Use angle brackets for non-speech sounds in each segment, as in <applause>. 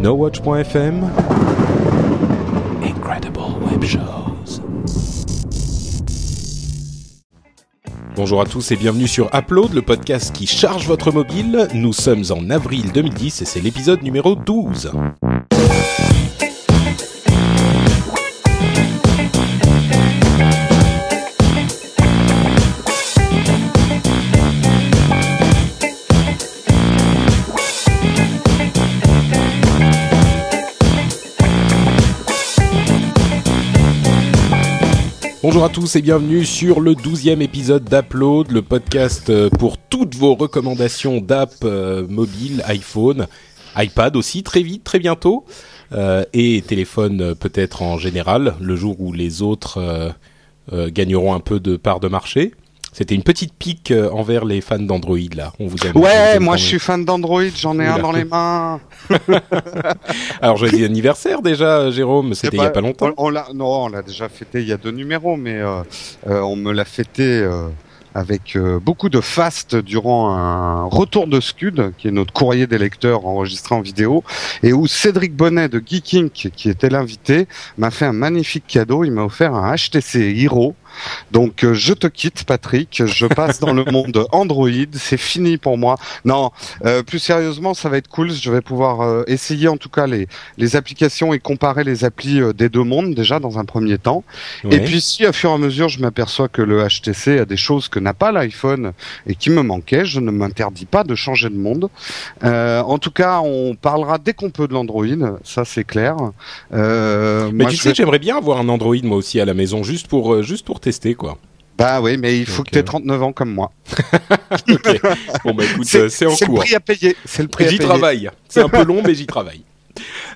NoWatch.fm Incredible Web Shows. Bonjour à tous et bienvenue sur Upload, le podcast qui charge votre mobile. Nous sommes en avril 2010 et c'est l'épisode numéro 12. Bonjour à tous et bienvenue sur le douzième épisode d'Upload, le podcast euh, pour toutes vos recommandations d'app euh, mobile, iPhone, iPad aussi, très vite, très bientôt, euh, et téléphone peut-être en général, le jour où les autres gagneront un peu de part de marché. C'était une petite pique euh, envers les fans d'Android là. On vous aime. vous Ouais, moi je suis fan d'Android, j'en ai Oula. un dans les mains. <laughs> Alors joyeux anniversaire déjà, Jérôme. C'était il y a pas longtemps. On, on l'a, non, on l'a déjà fêté il y a deux numéros, mais euh, euh, on me l'a fêté euh, avec euh, beaucoup de faste durant un retour de Scud, qui est notre courrier des lecteurs enregistré en vidéo, et où Cédric Bonnet de Geek Inc, qui était l'invité, m'a fait un magnifique cadeau. Il m'a offert un HTC Hero. Donc euh, je te quitte Patrick, je passe dans le <laughs> monde Android, c'est fini pour moi. Non, euh, plus sérieusement, ça va être cool, je vais pouvoir euh, essayer en tout cas les, les applications et comparer les applis euh, des deux mondes déjà dans un premier temps. Ouais. Et puis si à fur et à mesure je m'aperçois que le HTC a des choses que n'a pas l'iPhone et qui me manquaient, je ne m'interdis pas de changer de monde. Euh, en tout cas, on parlera dès qu'on peut de l'Android, ça c'est clair. Euh, Mais moi, tu sais, j'aimerais bien avoir un Android moi aussi à la maison, juste pour juste pour tester quoi. Bah oui, mais il faut Donc, que tu aies euh, 39 ans comme moi. <laughs> Bon bah écoute, euh, c'est en le cours. prix à payer. C'est le prix à J'y payer. travaille. C'est un peu long, mais j'y travaille. <laughs>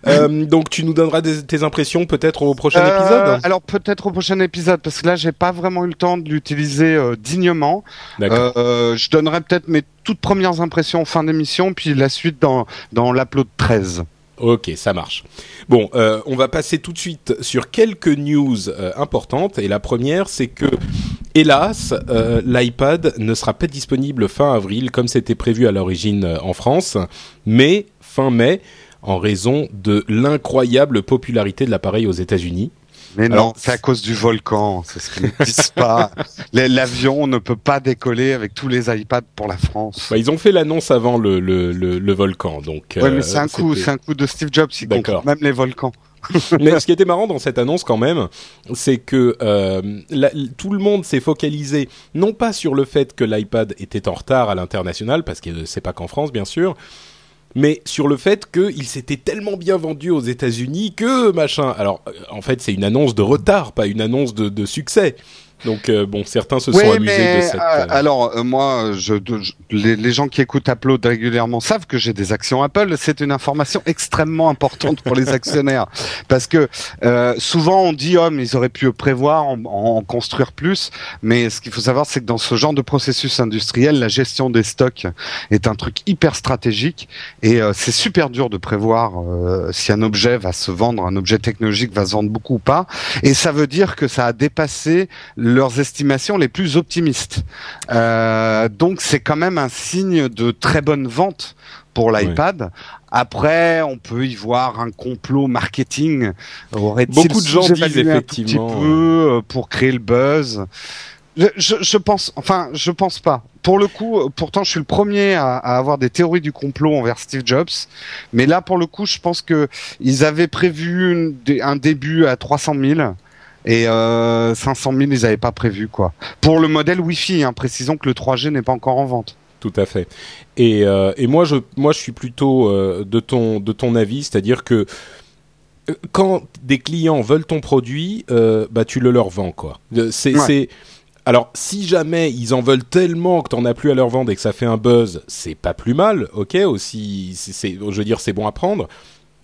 Euh, donc tu nous donneras des- tes impressions peut-être au prochain Euh, épisode. Alors peut-être au prochain épisode parce que là j'ai pas vraiment eu le temps de l'utiliser euh, dignement. Euh, je donnerai peut-être mes toutes premières impressions en fin d'émission puis la suite dans dans l'upload 13. Ok, ça marche. Bon, euh, on va passer tout de suite sur quelques news euh, importantes. Et la première, c'est que, hélas, euh, l'iPad ne sera pas disponible fin avril comme c'était prévu à l'origine en France, mais fin mai en raison de l'incroyable popularité de l'appareil aux États-Unis. Mais Alors- non, c'est à cause du volcan, c'est ce qu'ils ne disent <laughs> pas. L'avion ne peut pas décoller avec tous les iPads pour la France. Bah, ils ont fait l'annonce avant le, le, le, le volcan, donc. ouais, euh, mais c'est un coup, c'est un coup de Steve Jobs, il contrôle même les volcans. <laughs> Mais ce qui était marrant dans cette annonce quand même, c'est que euh, la- tout le monde s'est focalisé non pas sur le fait que l'iPad était en retard à l'international, parce que c'est pas qu'en France bien sûr, mais sur le fait qu'il s'était tellement bien vendu aux États-Unis que machin. Alors euh, en fait c'est une annonce de retard, pas une annonce de, de succès. Donc euh, bon, certains se sont Oui, amusés mais de cette. euh, euh, alors euh, moi, je, je- les, les gens qui écoutent Upload régulièrement savent que j'ai des actions Apple. C'est une information extrêmement importante pour les actionnaires <laughs> parce que euh, souvent on dit oh mais ils auraient pu prévoir, en, en construire plus. Mais ce qu'il faut savoir, c'est que dans ce genre de processus industriel, la gestion des stocks est un truc hyper stratégique et euh, c'est super dur de prévoir euh, si un objet va se vendre, un objet technologique va se vendre beaucoup ou pas. Et ça veut dire que ça a dépassé leurs estimations les plus optimistes. Euh, donc c'est quand même un signe de très bonne vente pour l'iPad. Après, on peut y voir un complot marketing. Aurait-il Beaucoup de gens disent un effectivement, petit peu euh, pour créer le buzz? Je, je, je pense, enfin, je pense pas. Pour le coup, pourtant, je suis le premier à, à avoir des théories du complot envers Steve Jobs, mais là, pour le coup, je pense que ils avaient prévu une- un début à 300 000 et euh, 500 000, ils n'avaient pas prévu quoi. Pour le modèle Wi-Fi, hein, précisons que le 3G n'est pas encore en vente. Tout à fait. Et, euh, et moi, je, moi, je suis plutôt euh, de ton de ton avis, c'est-à-dire que euh, quand des clients veulent ton produit, euh, bah tu le leur vends quoi. Euh, C'est Ouais. alors si jamais ils en veulent tellement que t'en as plus à leur vendre et que ça fait un buzz, c'est pas plus mal, ok aussi. C'est je veux dire c'est bon à prendre.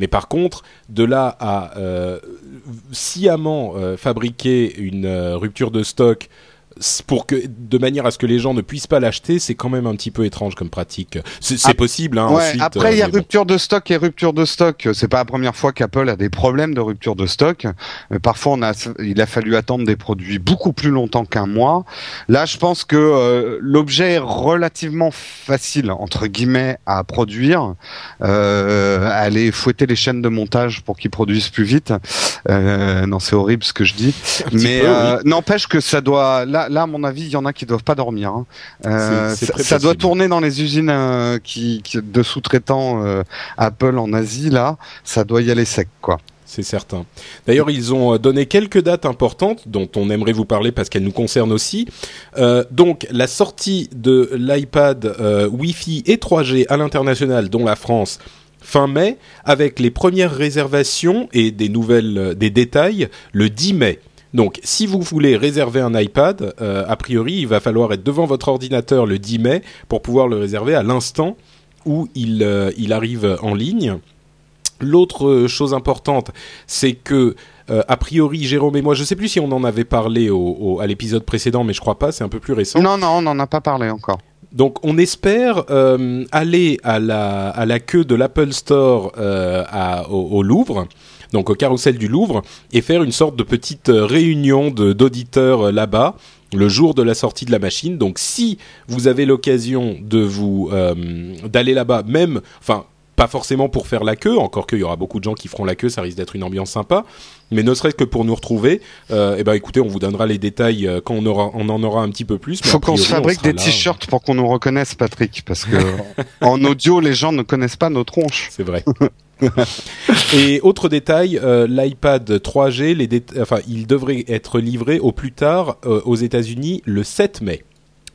Mais par contre, de là à euh, sciemment euh, fabriquer une euh, rupture de stock pour que de manière à ce que les gens ne puissent pas l'acheter, c'est quand même un petit peu étrange comme pratique. C'est possible. Hein, ouais, ensuite, après, il y a bon. rupture de stock et rupture de stock. C'est pas la première fois qu'Apple a des problèmes de rupture de stock. Euh, Parfois, on a, il a fallu attendre des produits beaucoup plus longtemps qu'un mois. Là, je pense que euh, l'objet est relativement facile entre guillemets à produire. Euh, aller fouetter les chaînes de montage pour qu'ils produisent plus vite. Euh, non, c'est horrible ce que je dis. Mais euh, n'empêche que ça doit. Là, là, à mon avis, il y en a qui doivent pas dormir. hein. Euh, ça, doit tourner dans les usines euh, qui, qui- de sous-traitants euh, Apple en Asie. Là, ça doit y aller sec, quoi. C'est certain. D'ailleurs, ils ont donné quelques dates importantes dont on aimerait vous parler parce qu'elles nous concernent aussi. Euh, donc, la sortie de l'iPad euh, Wi-Fi et 3G à l'international, dont la France, fin mai, avec les premières réservations et des nouvelles, des détails le 10 mai. Donc, si vous voulez réserver un iPad, euh, a priori, il va falloir être devant votre ordinateur le 10 mai pour pouvoir le réserver à l'instant où il, euh, il arrive en ligne. L'autre euh, chose importante, c'est que euh, a priori, Jérôme et moi, je sais plus si on en avait parlé au, au- à l'épisode précédent, mais je crois pas, c'est un peu plus récent. Non, non, on n'en a pas parlé encore. Donc, on espère euh, aller à la, à la queue de l'Apple Store euh, à, au, au Louvre, donc au carrousel du Louvre, et faire une sorte de petite euh, réunion d'auditeurs euh, là-bas le jour de la sortie de la machine. Donc, si vous avez l'occasion de vous euh, d'aller là-bas, même, enfin, pas forcément pour faire la queue, encore qu'il y aura beaucoup de gens qui feront la queue, ça risque d'être une ambiance sympa. Mais ne serait-ce que pour nous retrouver, euh, eh ben écoutez, on vous donnera les détails euh, quand on aura, on en aura un petit peu plus. mais Faut qu'on se fabrique des t-shirts pour qu'on nous reconnaisse, Patrick, parce que <laughs> en audio, les gens ne connaissent pas nos tronches. C'est vrai. <laughs> <laughs> Et autre détail, euh, l'iPad 3G, les dé- enfin, il devrait être livré au plus tard euh, aux États-Unis le 7 mai.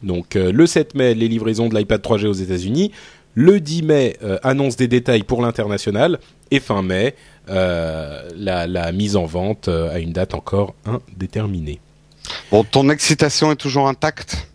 Donc euh, le 7 mai, les livraisons de l'iPad 3G aux États-Unis. Le 10 mai, annonce des détails pour l'international. Et fin mai, la, la mise en vente à une date encore indéterminée. Bon, ton excitation est toujours intacte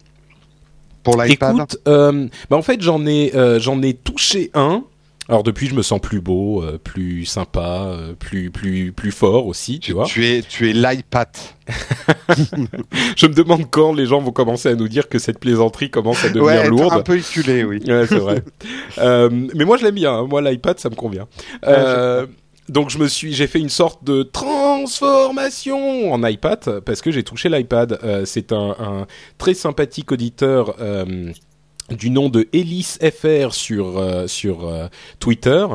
pour l'iPad? Écoute, bah en fait j'en ai j'en ai touché un. Alors depuis je me sens plus beau, euh, plus sympa, euh, plus plus plus fort aussi, tu, Tu, vois. tu es, tu es l'iPad. <laughs> Je me demande quand les gens vont commencer à nous dire que cette plaisanterie commence à devenir Ouais, lourde. un peu éculé, oui. <laughs> Ouais, c'est vrai. <laughs> Euh, mais moi, je l'aime bien. hein. Moi, l'iPad, ça me convient. Donc, je me suis, j'ai fait une sorte de transformation en iPad parce que j'ai touché l'iPad. Euh, c'est un, un très sympathique auditeur. Euh, du nom de Elise FR sur euh, sur euh, Twitter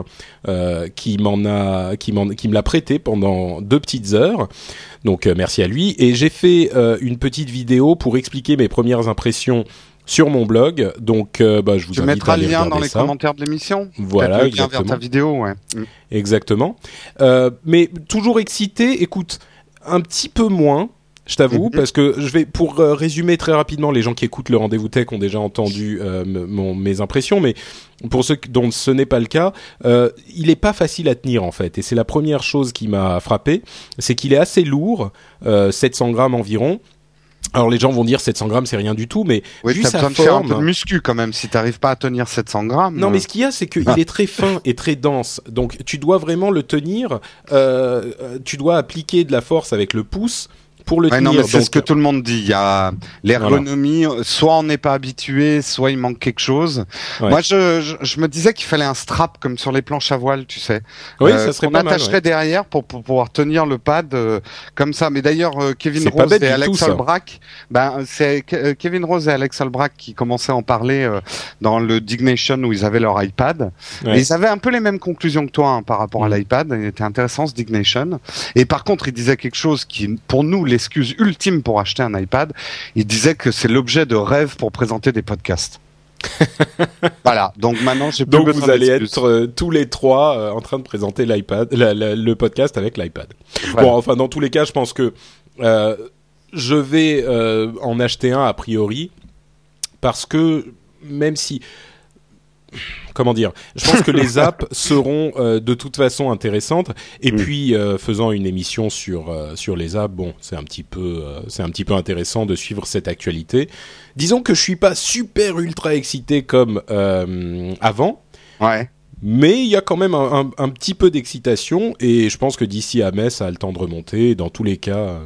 euh, qui m'en a qui m'en qui me l'a prêté pendant deux petites heures donc merci à lui et j'ai fait une petite vidéo pour expliquer mes premières impressions sur mon blog donc bah, je vous Tu invite à mettras le lien dans les ça. commentaires de l'émission. Voilà, le lien vers ta vidéo, ouais. Mm. Exactement. Mais toujours excité. Écoute, un petit peu moins. Je t'avoue, Mhm. parce que je vais pour euh, résumer très rapidement, les gens qui écoutent le rendez-vous tech ont déjà entendu euh, mon, mes impressions, mais pour ceux dont ce n'est pas le cas, euh, il est pas facile à tenir en fait, et c'est la première chose qui m'a frappé, c'est qu'il est assez lourd, euh, 700 grammes environ. Alors les gens vont dire 700 grammes c'est rien du tout, mais Oui, vu sa besoin de faire un forme, peu de muscu quand même si t'arrives pas à tenir 700 grammes. non, mais ce qu'il y a, c'est qu'il Ah. est très fin et très dense. Donc, tu dois vraiment le tenir. euh, tu dois appliquer de la force avec le pouce pour le Ouais, tenir. non, mais c'est Donc, ce que tout le monde dit. Il y a l'ergonomie, soit on n'est pas habitué, soit il manque quelque chose. Ouais. Moi, je, je, je me disais qu'il fallait un strap comme sur les planches à voile, tu sais. Oui, Euh, ça serait pas mal. attacherait ouais. derrière pour, pour pouvoir tenir le pad euh, comme ça. Mais d'ailleurs, euh, Kevin Rose et Alex tout, ça. Olbrack, ben c'est Ke- euh, Kevin Rose et Alex Olbrack qui commençaient à en parler euh, dans le Dignation où ils avaient leur iPad. Et ils avaient un peu les mêmes conclusions que toi hein, par rapport à Mm. l'iPad. Il était intéressant ce Dignation. Et par contre, il disait quelque chose qui, pour nous, l'excuse ultime pour acheter un iPad. Il disait que c'est l'objet de rêve pour présenter des podcasts. <laughs> voilà. Donc maintenant, j'ai plus Donc, vous allez être euh, tous les trois euh, en train de présenter l'iPad, le podcast avec l'iPad. Voilà. Bon, enfin, dans tous les cas, je pense que euh, je vais en acheter un a priori parce que même si comment dire, je pense que les apps <laughs> seront euh, de toute façon intéressantes. Et puis, euh, faisant une émission sur euh, sur les apps, bon, c'est un petit peu c'est un petit peu intéressant de suivre cette actualité. Disons que je suis pas super ultra excité comme avant. Ouais. Mais il y a quand même un, un- un petit peu d'excitation et je pense que d'ici à mai, ça a le temps de remonter. Dans tous les cas,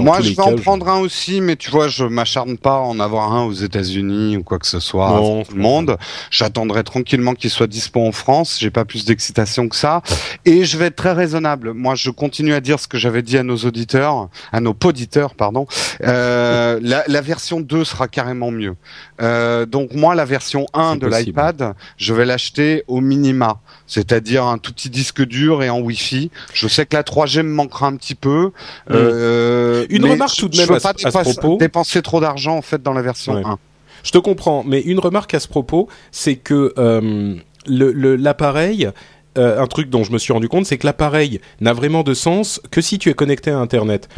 Moi, je vais en prendre un aussi, mais tu vois, je m'acharne pas à en avoir un aux États-Unis ou quoi que ce soit. Non, tout le monde. J'attendrai tranquillement qu'il soit dispo en France. J'ai pas plus d'excitation que ça. Et je vais être très raisonnable. Moi, je continue à dire ce que j'avais dit à nos auditeurs, à nos poditeurs, pardon. Euh, <laughs> la, la, version 2 sera carrément mieux. Euh, donc moi, la version 1 de l'iPad, je vais l'acheter au minima c'est-à-dire un tout petit disque dur et en Wi-Fi. Je sais que la 3G me manquera un petit peu. Mm. Euh, une remarque tout de même à, pas à, ce propos. Dépenser trop d'argent en fait dans la version 1. Je te comprends, mais une remarque à ce propos, c'est que euh, l'appareil. Euh, un truc dont je me suis rendu compte, c'est que l'appareil n'a vraiment de sens que si tu es connecté à Internet.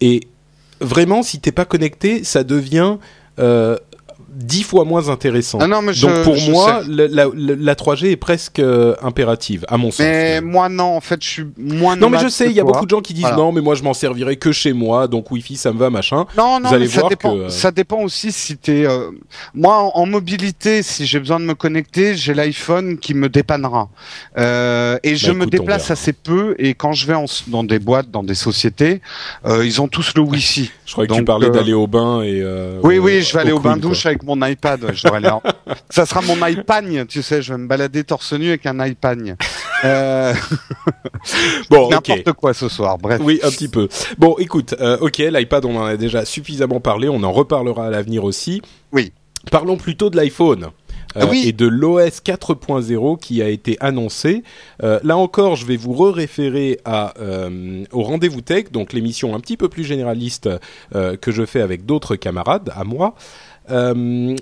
Et vraiment, si t'es pas connecté, ça devient euh, dix fois moins intéressant. Ah non, mais Donc pour moi, la, la, la, 3G est presque euh, impérative, à mon sens. Mais moi non, en fait, je suis moins. Non, mais je sais, il y a beaucoup de gens qui disent non, mais moi je m'en servirai que chez moi, donc Wi-Fi ça me va, machin. Non, non, Vous allez voir ça dépend. Que... Ça dépend aussi si t'es. Euh... Moi, en, en, mobilité, si j'ai besoin de me connecter, j'ai l'iPhone qui me dépannera. Euh, et je bah, me déplace assez peu, et quand je vais en, dans des boîtes, dans des sociétés, euh, ils ont tous le Wi-Fi. Je croyais que tu parlais euh, d'aller au bain et. Euh, oui, oui, je vais aller au bain douche avec mon iPad. Je devrais <laughs> aller Ça sera mon iPad, tu sais. Je vais me balader torse nu avec un iPad. Euh... <laughs> bon, n'importe quoi ce soir. Bref. Oui, un petit peu. Bon, écoute, euh, ok, l'iPad, on en a déjà suffisamment parlé. On en reparlera à l'avenir aussi. Oui. Parlons plutôt de l'iPhone. Euh, oui. et de l'OS 4.0 qui a été annoncé. Euh, là encore, je vais vous re-référer à euh, au rendez-vous tech, donc l'émission un petit peu plus généraliste que je fais avec d'autres camarades à moi. Euh,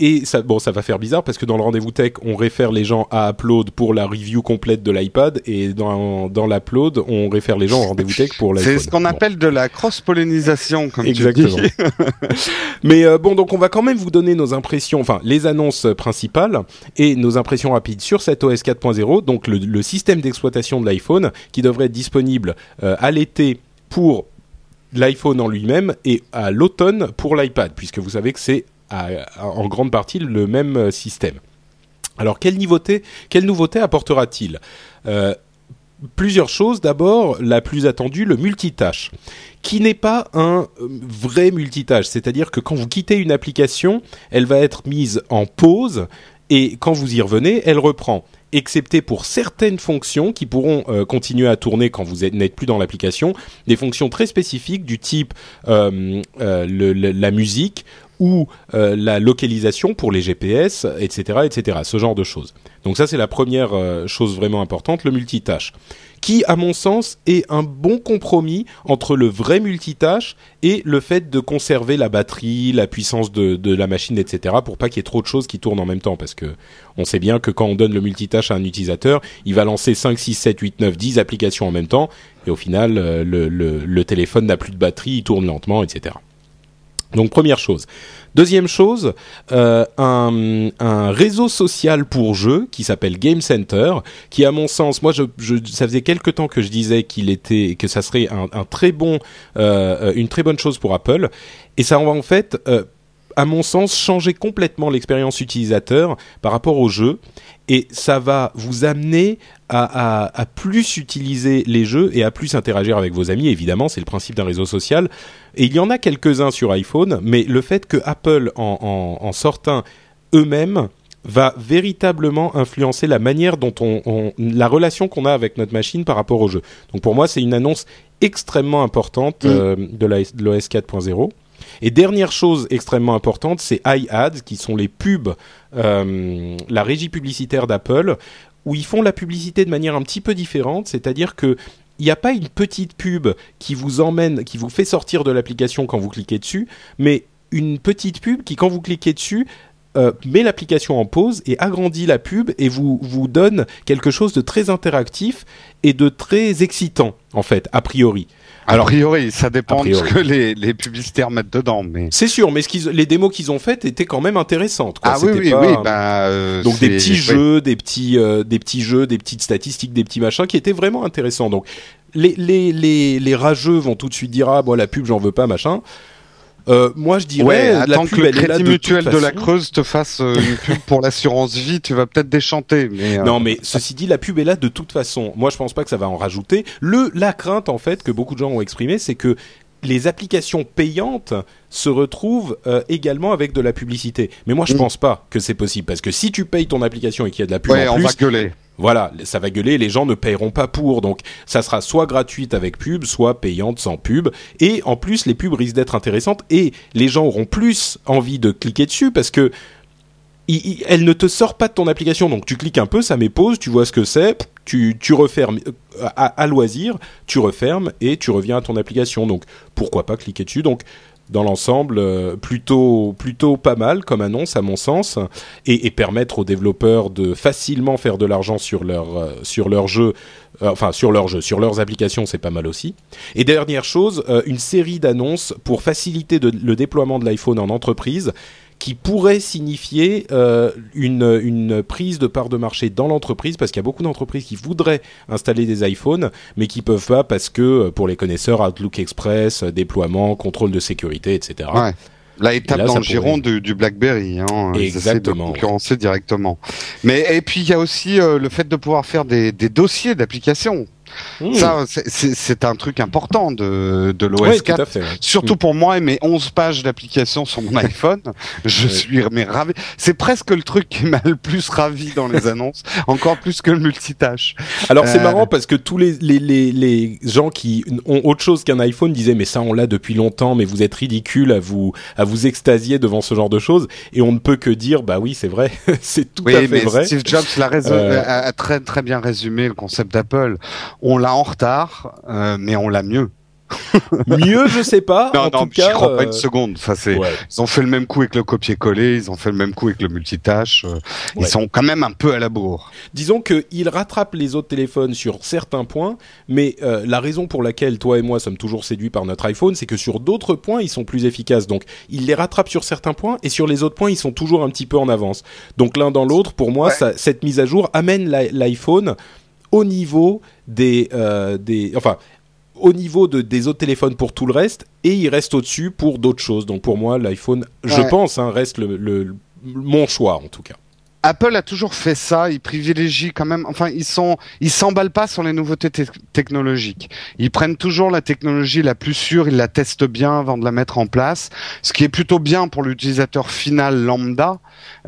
et ça, bon, ça va faire bizarre parce que dans le rendez-vous tech, on réfère les gens à Upload pour la review complète de l'iPad et dans, dans l'Upload, on réfère les gens au rendez-vous tech pour l'iPhone. C'est ce qu'on appelle de la cross-pollinisation, comme Exactement. tu dis. <laughs> Mais euh, bon, donc on va quand même vous donner nos impressions, enfin les annonces principales et nos impressions rapides sur cet OS 4.0, donc le, le système d'exploitation de l'iPhone qui devrait être disponible euh, à l'été pour l'iPhone en lui-même et à l'automne pour l'iPad, puisque vous savez que c'est en grande partie le même euh, système. Alors, quelle nouveauté, quelle nouveauté apportera-t-il? Euh, Plusieurs choses. D'abord, la plus attendue, le multitâche, qui n'est pas un euh, vrai multitâche. C'est-à-dire que quand vous quittez une application, elle va être mise en pause et quand vous y revenez, elle reprend excepté pour certaines fonctions qui pourront euh, continuer à tourner quand vous n'êtes plus dans l'application, des fonctions très spécifiques du type euh, euh, la musique ou la localisation pour les GPS, etc., etc. Ce genre de choses. Donc ça, c'est la première chose vraiment importante, le multitâche, qui, à mon sens, est un bon compromis entre le vrai multitâche et le fait de conserver la batterie, la puissance de, la machine, etc., pour pas qu'il y ait trop de choses qui tournent en même temps, parce que on sait bien que quand on donne le multitâche à un utilisateur, il va lancer 5, 6, 7, 8, 9, 10 applications en même temps, et au final, euh, le, le, le téléphone n'a plus de batterie, il tourne lentement, etc. Donc première chose. Deuxième chose, euh, un, réseau social pour jeux qui s'appelle Game Center, qui à mon sens, moi, je, ça faisait quelque temps que je disais qu'il était, que ça serait un, très bon, euh, une très bonne chose pour Apple, et ça en fait, euh, à mon sens, changer complètement l'expérience utilisateur par rapport au jeu, et ça va vous amener à, à, à, plus utiliser les jeux et à plus interagir avec vos amis. Évidemment, c'est le principe d'un réseau social. Et il y en a quelques-uns sur iPhone, mais le fait que Apple en, en, en sorte un eux-mêmes va véritablement influencer la manière dont on, on la relation qu'on a avec notre machine par rapport au jeu. Donc pour moi, c'est une annonce extrêmement importante mmh. euh, de l'OS 4.0. Et dernière chose extrêmement importante, c'est iAds, qui sont les pubs, euh, la régie publicitaire d'Apple, où ils font la publicité de manière un petit peu différente, c'est-à-dire que il n'y a pas une petite pub qui vous emmène, qui vous fait sortir de l'application quand vous cliquez dessus, mais une petite pub qui, quand vous cliquez dessus, euh, met l'application en pause et agrandit la pub et vous vous donne quelque chose de très interactif et de très excitant en fait a priori. Alors, priori, ça dépend de ce que les, les publicitaires mettent dedans, mais c'est sûr. Mais ce qu'ils, les démos qu'ils ont faites étaient quand même intéressantes. Quoi. Ah oui, oui, pas... oui. Bah, euh, donc des petits jeux, des petits, euh, des petits jeux, des petites statistiques, des petits machins qui étaient vraiment intéressants. Donc les les les, les rageux vont tout de suite dire ah bon la pub j'en veux pas machin. Euh, moi, je dirais, ouais, attends que le Crédit Mutuel de, de, la Creuse te fasse euh, une <laughs> pub pour l'assurance vie, tu vas peut-être déchanter. Mais euh... Non, mais ceci dit, la pub est là de toute façon. Moi, je pense pas que ça va en rajouter. Le la crainte en fait que beaucoup de gens ont exprimé, c'est que les applications payantes se retrouvent euh, également avec de la publicité. Mais moi, je pense pas que c'est possible parce que si tu payes ton application et qu'il y a de la pub Ouais, en on va gueuler. voilà, ça va gueuler, les gens ne paieront pas pour. Donc, ça sera soit gratuite avec pub, soit payante sans pub. Et en plus, les pubs risquent d'être intéressantes et les gens auront plus envie de cliquer dessus parce que il- il- elle ne te sort pas de ton application. Donc, tu cliques un peu, ça met pause, tu vois ce que c'est, tu, refermes euh, à, loisir, tu refermes et tu reviens à ton application. Donc, pourquoi pas cliquer dessus Donc, dans l'ensemble, euh, plutôt plutôt pas mal comme annonce à mon sens, et, et permettre aux développeurs de facilement faire de l'argent sur leur euh, jeu, enfin sur leur jeu, sur leurs applications, c'est pas mal aussi. Et dernière chose, une série d'annonces pour faciliter le déploiement de l'iPhone en entreprise qui pourrait signifier euh, une, une prise de part de marché dans l'entreprise, parce qu'il y a beaucoup d'entreprises qui voudraient installer des iPhones, mais qui peuvent pas parce que, euh, pour les connaisseurs, Outlook Express, euh, déploiement, contrôle de sécurité, etc. Ouais. Là, ils tapent dans le giron du, du BlackBerry. Hein. Ils essaient de Exactement, concurrencer directement. Mais et puis il y a aussi euh, le fait de pouvoir faire des, des dossiers d'applications. Mmh. Ça, c'est- un truc important de, de l'OS tout 4. à fait. ouais. Surtout pour moi et mes 11 pages d'applications sur mon <laughs> iPhone, je Ouais. suis mais ravi. C'est presque le truc qui m'a le plus ravi dans les annonces, <laughs> encore plus que le multitâche. Alors c'est Euh, marrant parce que tous les, les, les, les gens qui ont autre chose qu'un iPhone disaient mais ça on l'a depuis longtemps mais vous êtes ridicule à vous à vous extasier devant ce genre de choses et on ne peut que dire bah oui c'est vrai <laughs> c'est tout Oui, à fait mais vrai. Steve Jobs Euh, a, a très très bien résumé le concept d'Apple. On l'a en retard, euh, mais on l'a mieux. <laughs> Mieux je sais pas Non, en non, tout cas. crois pas euh, une seconde. Enfin, c'est, ouais. ils ont fait le même coup avec le copier-coller, ils ont fait le même coup avec le multitâche. euh, Ils sont quand même un peu à la bourre. Disons qu'il rattrape les autres téléphones sur certains points, mais euh, la raison pour laquelle toi et moi sommes toujours séduits par notre iPhone, c'est que sur d'autres points, ils sont plus efficaces. Donc, il les rattrape sur certains points, et sur les autres points, ils sont toujours un petit peu en avance. Donc, l'un dans l'autre, pour moi, Ouais. ça- cette mise à jour amène l'i- l'iPhone au niveau des, euh, des, enfin, au niveau de, des autres téléphones pour tout le reste, et il reste au-dessus pour d'autres choses. Donc, pour moi, l'iPhone, je pense, hein, reste le- mon choix en tout cas. Apple a toujours fait ça. Ils privilégient quand même. Enfin, ils sont, ils s'emballent pas sur les nouveautés te- technologiques. Ils prennent toujours la technologie la plus sûre. Ils la testent bien avant de la mettre en place. Ce qui est plutôt bien pour l'utilisateur final lambda,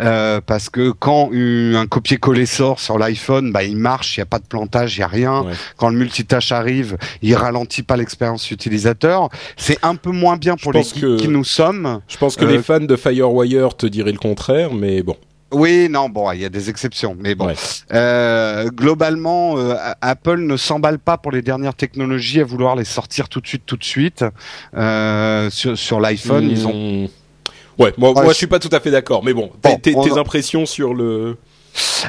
euh, parce que quand un copier-coller sort sur l'iPhone, bah il marche. Il y a pas de plantage, il y a rien. Ouais. Quand le multitâche arrive, il ralentit pas l'expérience utilisateur. C'est un peu moins bien pour les geeks que- qui nous sommes. Je pense que Euh, les fans de Firewire te diraient le contraire, mais bon. Oui, non, bon, il y a des exceptions, mais bon. Ouais. Euh, globalement, euh, Apple ne s'emballe pas pour les dernières technologies à vouloir les sortir tout de suite, tout de suite. Euh, sur sur l'iPhone, ils ont. Hmm. Ouais, moi, Ouais, moi je- suis pas tout à fait d'accord, mais bon, Bon, tes, tes- on- tes impressions sur le.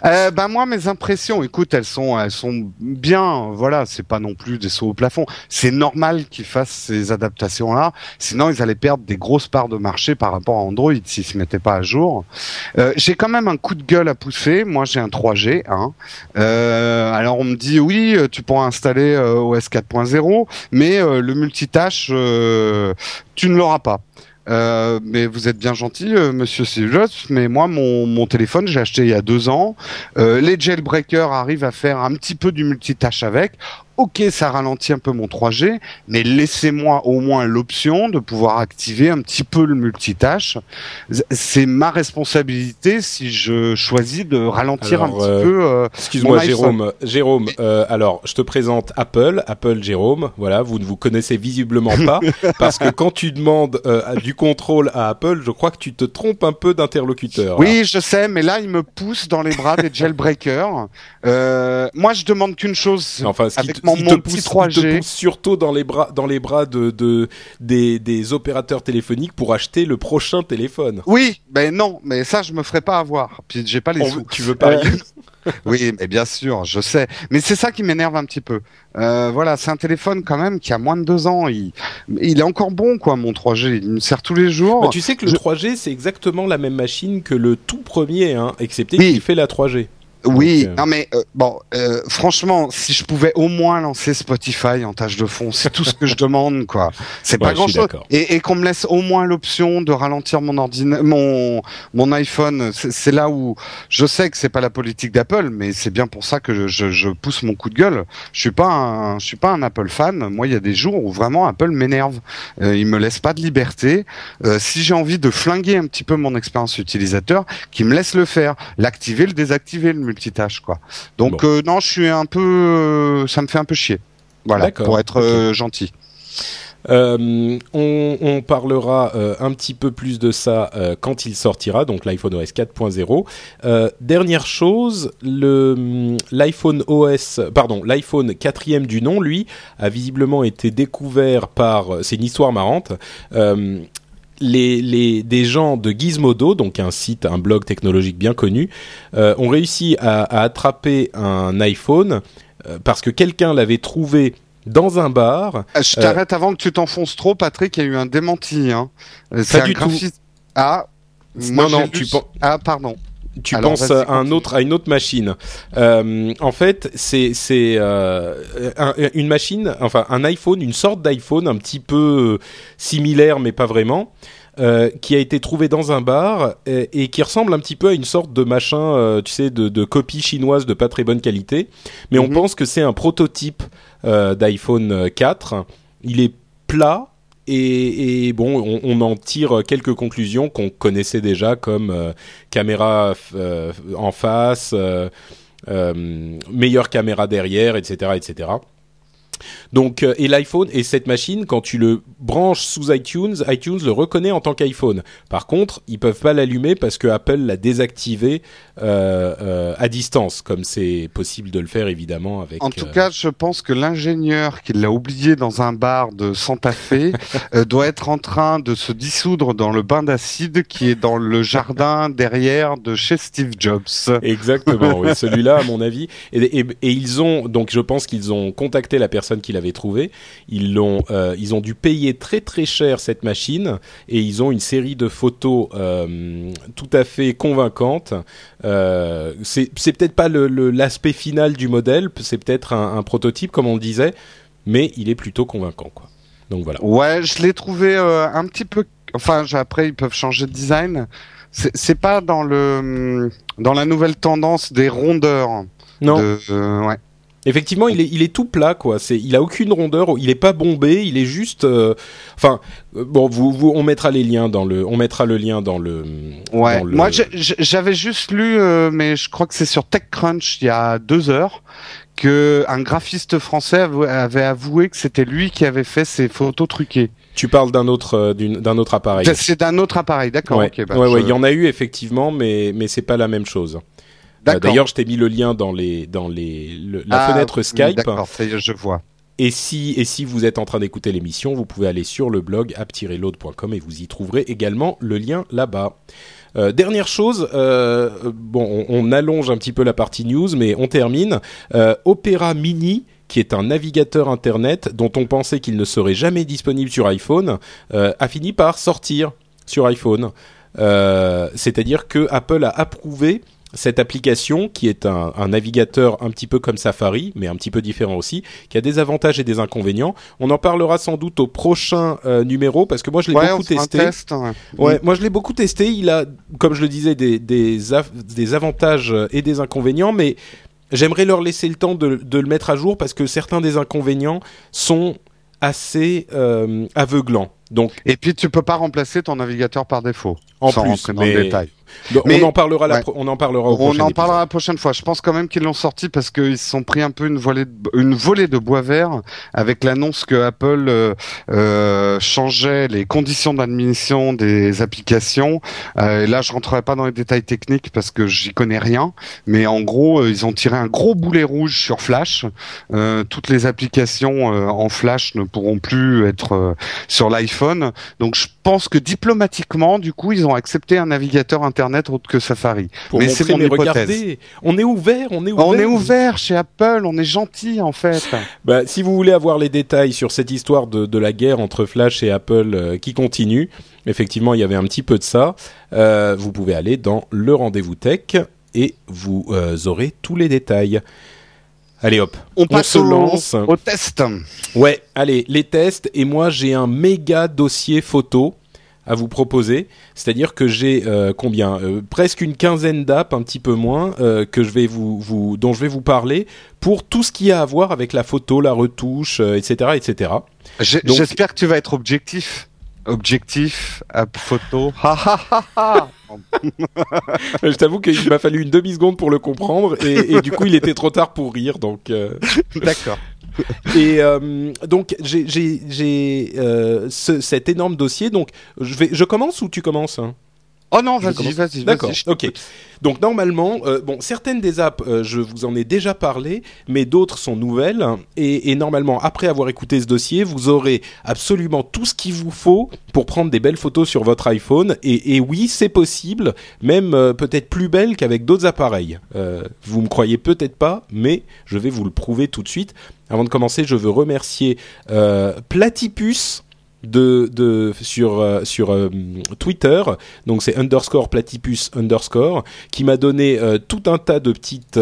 Ben moi, mes impressions, écoute, elles sont, elles sont bien. Voilà, c'est pas non plus des sauts au plafond. C'est normal qu'ils fassent ces adaptations-là. Sinon, ils allaient perdre des grosses parts de marché par rapport à Android s'ils se mettaient pas à jour. Euh, j'ai quand même un coup de gueule à pousser. Moi, j'ai un 3G. Hein. Euh, alors, on me dit oui, euh, tu pourras installer euh, OS 4.0, mais le multitâche, tu ne l'auras pas. Euh, mais vous êtes bien gentil, euh, Monsieur Silvers, mais moi, mon, mon téléphone, j'ai acheté il y a deux ans. Euh, les jailbreakers arrivent à faire un petit peu du multitâche avec. Ok, ça ralentit un peu mon 3G, mais laissez-moi au moins l'option de pouvoir activer un petit peu le multitâche. C'est ma responsabilité si je choisis de ralentir Alors, un petit euh, peu. euh, Excuse-moi. Jérôme. Jérôme, euh, alors, je te présente Apple, Apple Jérôme. Voilà, vous ne vous connaissez visiblement pas, <laughs> parce que quand tu demandes euh, du contrôle à Apple, je crois que tu te trompes un peu d'interlocuteur. Oui, je sais, mais là, il me pousse dans les bras des jailbreakers. Euh, moi, je demande qu'une chose. Enfin, ce avec il mon te petit pousse, 3G. il te pousse surtout dans les bras, dans les bras de, de des, des opérateurs téléphoniques pour acheter le prochain téléphone. Oui, ben non, mais ça, je me ferai pas avoir. Puis j'ai pas les On sous. tu veux parier <laughs> Oui, mais bien sûr, je sais. Mais c'est ça qui m'énerve un petit peu. Euh, voilà, c'est un téléphone quand même qui a moins de deux ans. Il, il est encore bon, quoi, mon 3G. Il me sert tous les jours. Bah, tu sais que le Je- 3G c'est exactement la même machine que le tout premier, hein, excepté Oui. qu'il fait la 3G. Oui, non mais euh, bon, euh, franchement, si je pouvais au moins lancer Spotify en tâche de fond, c'est tout ce que je demande, quoi. C'est pas Ouais, grand chose. Et, et qu'on me laisse au moins l'option de ralentir mon ordinateur, mon mon iPhone. C'est c'est là où je sais que c'est pas la politique d'Apple, mais c'est bien pour ça que je, je, je pousse mon coup de gueule. Je suis pas un, je suis pas un Apple fan. Moi, il y a des jours où vraiment Apple m'énerve. Euh, il me laisse pas de liberté. Euh, si j'ai envie de flinguer un petit peu mon expérience utilisateur, qui me laisse le faire, l'activer, le désactiver, le multitâche, quoi. Donc Bon. euh, non, je suis un peu, euh, ça me fait un peu chier. Voilà, pour être euh, gentil. Euh, on, on parlera euh, un petit peu plus de ça euh, quand il sortira, donc l'iPhone OS 4.0. Euh, dernière chose, le hum, l'iPhone OS, pardon, l'iPhone quatrième du nom, lui, a visiblement été découvert par. C'est une histoire marrante. Les, les, des gens de Gizmodo, donc un site, un blog technologique bien connu, euh, ont réussi à, à attraper un iPhone euh, parce que quelqu'un l'avait trouvé dans un bar. Euh, Je t'arrête avant que tu t'enfonces trop, Patrick. Il y a eu un démenti. Hein. C'est un graphiste. Ah. Non, moi, non, tu Ah, pardon. Tu Alors, penses à un continue. autre à une autre machine. Euh, en fait, c'est c'est euh, un- une machine, enfin un iPhone, une sorte d'iPhone un petit peu similaire mais pas vraiment. euh, qui a été trouvé dans un bar et, et qui ressemble un petit peu à une sorte de machin, euh, tu sais, de, de copie chinoise de pas très bonne qualité. Mais on Mhm. pense que c'est un prototype euh, d'iPhone 4. Il est plat et, bon, on, en tire quelques conclusions qu'on connaissait déjà, comme euh, caméra euh, en face, euh, meilleure caméra derrière, etc., etc. Donc, euh, et l'iPhone et cette machine, quand tu le branches sous iTunes, iTunes le reconnaît en tant qu'iPhone. Par contre, ils peuvent pas l'allumer parce que Apple l'a désactivé euh, euh, à distance, comme c'est possible de le faire évidemment avec. En tout euh, cas, je pense que l'ingénieur qui l'a oublié dans un bar de Santa Fe <laughs> doit être en train de se dissoudre dans le bain d'acide qui est dans le jardin <laughs> derrière de chez Steve Jobs. Exactement, oui, <laughs> celui-là à mon avis. Et, et- et ils ont donc, je pense qu'ils ont contacté la personne qui l'avait trouvé. Ils l'ont, euh, ils ont dû payer très très cher cette machine et ils ont une série de photos euh, tout à fait convaincantes. Euh, c'est peut-être pas le- le- l'aspect final du modèle, c'est peut-être un, un prototype comme on le disait, mais il est plutôt convaincant, quoi. Donc voilà. Ouais, je l'ai trouvé un petit peu. Enfin, après ils peuvent changer de design. C'est c'est pas dans le dans la nouvelle tendance des rondeurs. Non, De, euh, ouais. Effectivement, il est, il est tout plat, quoi. C'est, il a aucune rondeur, il est pas bombé, il est juste. euh, Enfin, euh, bon, vous, vous, on mettra les liens dans le, on mettra le lien dans le. Ouais. dans le- Moi, j'avais juste lu, euh, mais je crois que c'est sur TechCrunch il y a deux heures que un graphiste français avou- avait avoué que c'était lui qui avait fait ces photos truquées. Tu parles d'un autre, euh, d'un autre appareil. C'est- d'un autre appareil, d'accord. ouais, ok, bah, ouais, ouais, je- il y en a eu effectivement, mais mais c'est pas la même chose. D'accord. D'ailleurs, je t'ai mis le lien dans les, dans les, le- la Ah, fenêtre Skype. D'accord, je vois. Et si, et si vous êtes en train d'écouter l'émission, vous pouvez aller sur le blog app-load.com et vous y trouverez également le lien là-bas. Euh, dernière chose, euh, bon, on, on allonge un petit peu la partie news, mais on termine. Euh, Opera Mini, qui est un navigateur internet dont on pensait qu'il ne serait jamais disponible sur iPhone, a fini par sortir sur iPhone. C'est-à-dire que Apple a approuvé cette application qui est un, un navigateur un petit peu comme Safari, mais un petit peu différent aussi, qui a des avantages et des inconvénients. On en parlera sans doute au prochain euh, numéro parce que moi je l'ai Ouais, beaucoup testé. test. ouais. Ouais, moi je l'ai beaucoup testé. Il a, comme je le disais, des, des, av- des avantages et des inconvénients, mais j'aimerais leur laisser le temps de, de le mettre à jour parce que certains des inconvénients sont assez euh, aveuglants. Donc, Et puis tu peux pas remplacer ton navigateur par défaut. en sans plus, rentrer dans mais- le détail. On Mais- en parlera, la ouais. on en parlera au On en épisode. parlera la prochaine fois. Je pense quand même qu'ils l'ont sorti parce qu'ils se sont pris un peu une volée de, une volée de bois vert avec l'annonce que Apple euh, euh, changeait les conditions d'admission des applications. Euh, et là, je rentrerai pas dans les détails techniques parce que j'y connais rien. Mais en gros, ils ont tiré un gros boulet rouge sur Flash. Toutes les applications en Flash ne pourront plus être sur l'iPhone. Donc, je pense que diplomatiquement, du coup, ils ont accepté un navigateur Internet autre que Safari. Pour mais c'est mon mais hypothèse. regardez, on est ouvert, on est ouvert. On est ouvert chez Apple, on est gentil en fait. Bah, si vous voulez avoir les détails sur cette histoire de, de la guerre entre Flash et Apple euh, qui continue, effectivement, il y avait un petit peu de ça. euh, vous pouvez aller dans le rendez-vous tech et vous aurez tous les détails. Allez hop, on, passe se lance. Au, test. Ouais, allez, les tests. Et moi, j'ai un méga dossier photo à vous proposer. C'est-à-dire que j'ai euh, combien euh, Presque une quinzaine d'apps, un petit peu moins, euh, que je vais vous, vous, dont je vais vous parler pour tout ce qui a à voir avec la photo, la retouche, etc., etc. J'espère que tu vas être objectif. Objectif, app photo. je t'avoue qu'il m'a fallu une demi seconde pour le comprendre et, et, du coup il était trop tard pour rire donc. D'accord. <laughs> Et euh, donc j'ai euh, cet énorme dossier. Donc je commence ou tu commences? Oh non, vas-y, vas-y. D'accord. Ok. Donc normalement, euh, bon, certaines des apps, euh, je vous en ai déjà parlé, mais d'autres sont nouvelles. Et, et, normalement, après avoir écouté ce dossier, vous aurez absolument tout ce qu'il vous faut pour prendre des belles photos sur votre iPhone. Et, et oui, c'est possible, même euh, peut-être plus belle qu'avec d'autres appareils. vous me croyez peut-être pas, mais je vais vous le prouver tout de suite. Avant de commencer, je veux remercier Platypus de, sur euh, euh, Twitter, donc c'est underscore platypus underscore, qui m'a donné euh, tout un tas de petites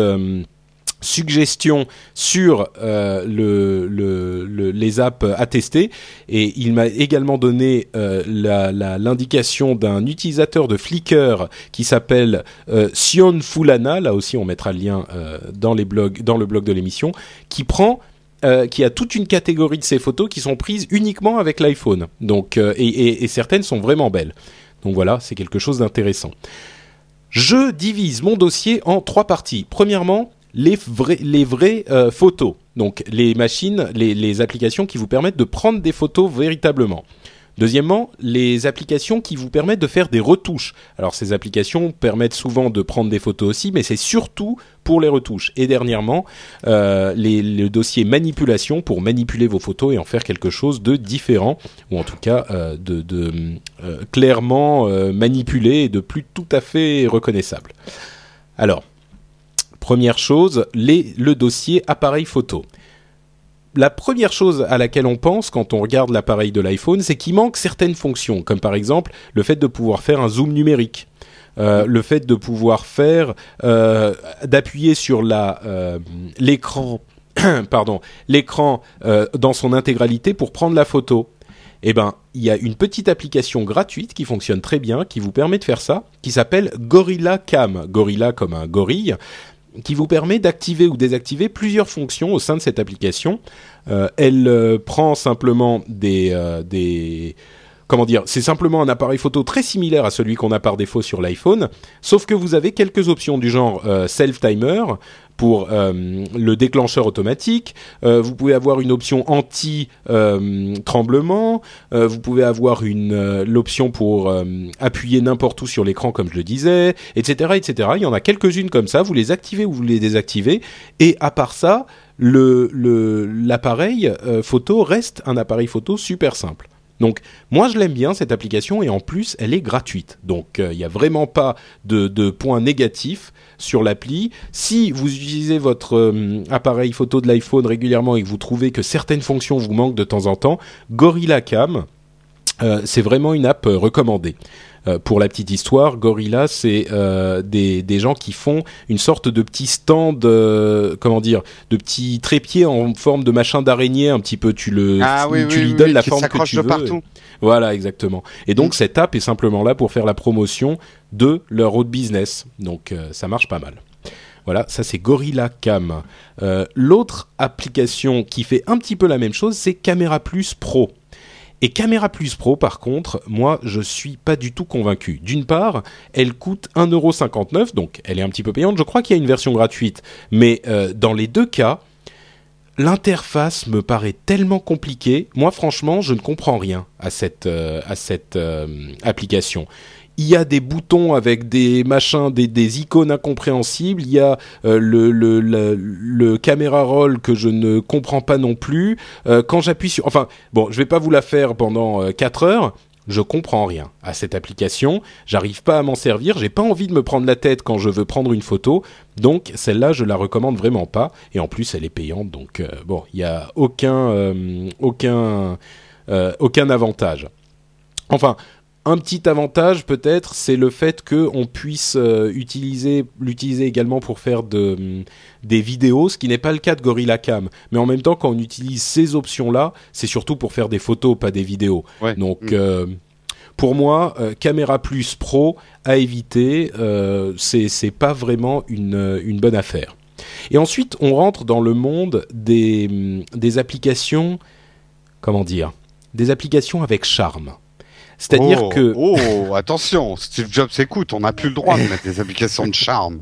suggestions sur le, le, les apps à tester et il m'a également donné l'indication d'un utilisateur de Flickr qui s'appelle Sion Fulana. Là aussi on mettra le lien dans les blogs dans le blog de l'émission qui prend euh, qui a toute une catégorie de ces photos qui sont prises uniquement avec l'iPhone. Donc, euh, et, certaines sont vraiment belles. Donc voilà, c'est quelque chose d'intéressant. Je divise mon dossier en trois parties. Premièrement, les, vraies euh, photos. Donc les machines, les applications qui vous permettent de prendre des photos véritablement. Deuxièmement, les applications qui vous permettent de faire des retouches. Alors ces applications permettent souvent de prendre des photos aussi, mais c'est surtout pour les retouches. Et dernièrement, euh, le dossier manipulation pour manipuler vos photos et en faire quelque chose de différent, ou en tout cas euh, de, euh, clairement manipulé et de plus tout à fait reconnaissable. Alors, première chose, le dossier appareil photo la première chose à laquelle on pense quand on regarde l'appareil de l'iPhone, c'est qu'il manque certaines fonctions, comme par exemple le fait de pouvoir faire un zoom numérique. Euh, le fait de pouvoir faire euh, d'appuyer sur euh, l'écran <clears throat> pardon l'écran dans son intégralité pour prendre la photo eh ben, il y a une petite application gratuite qui fonctionne très bien, qui vous permet de faire ça, qui s'appelle Gorilla Cam. Gorilla comme un gorille, qui vous permet d'activer ou désactiver plusieurs fonctions au sein de cette application. Euh, elle euh, prend simplement des, euh, des comment dire, c'est simplement un appareil photo très similaire à celui qu'on a par défaut sur l'iPhone, sauf que vous avez quelques options du genre self timer pour le déclencheur automatique. vous pouvez avoir une option anti tremblement. vous pouvez avoir une l'option pour appuyer n'importe où sur l'écran, comme je le disais, etc., etc. Il y en a quelques-unes comme ça. Vous les activez ou vous les désactivez. Et à part ça, le l'appareil euh, photo reste un appareil photo super simple. Donc moi je l'aime bien cette application et en plus elle est gratuite. Donc il euh, n'y a vraiment pas de, de points négatifs sur l'appli. Si vous utilisez votre euh, appareil photo de l'iPhone régulièrement et que vous trouvez que certaines fonctions vous manquent de temps en temps, Gorilla Cam, c'est vraiment une app recommandée. Euh, pour la petite histoire, Gorilla, c'est euh, des, des gens qui font une sorte de petit stand, euh, comment dire, de petit trépied en forme de machin d'araignée, un petit peu. Tu le, ah tu, lui donnes la forme que tu veux. Partout. Voilà, exactement. Et donc cette app est simplement là pour faire la promotion de leur autre business. Donc ça marche pas mal. Voilà, ça c'est Gorilla Cam. L'autre application qui fait un petit peu la même chose, c'est Camera Plus Pro. Et Camera Plus Pro, par contre, moi, je suis pas du tout convaincu. D'une part, elle coûte 1,59€, donc elle est un petit peu payante. Je crois qu'il y a une version gratuite, mais euh, dans les deux cas, l'interface me paraît tellement compliquée. Moi, franchement, je ne comprends rien à cette, euh, euh, application il y a des boutons avec des machins, des, icônes incompréhensibles. Il y a euh, le, caméra roll que je ne comprends pas non plus. Euh, quand j'appuie sur, enfin, bon, je vais pas vous la faire pendant euh, 4 heures. Je comprends rien à cette application. J'arrive pas à m'en servir. J'ai pas envie de me prendre la tête quand je veux prendre une photo. Donc celle-là, je la recommande vraiment pas. Et en plus, elle est payante. Donc euh, bon, il y a aucun aucun aucun avantage. Enfin, Un petit avantage peut-être, c'est le fait qu'on puisse euh, utiliser l'utiliser également pour faire de, des vidéos, ce qui n'est pas le cas de Gorilla Cam. Mais en même temps, quand on utilise ces options-là, c'est surtout pour faire des photos, pas des vidéos. Ouais. Donc, Mm. euh, pour moi, euh, Caméra Plus Pro à éviter, c'est pas vraiment une une bonne affaire. Et ensuite, on rentre dans le monde des des applications, comment dire, des applications avec charme. C'est-à-dire oh, que Oh, attention, Steve Jobs écoute, on n'a plus le droit de mettre des <laughs> applications de charme.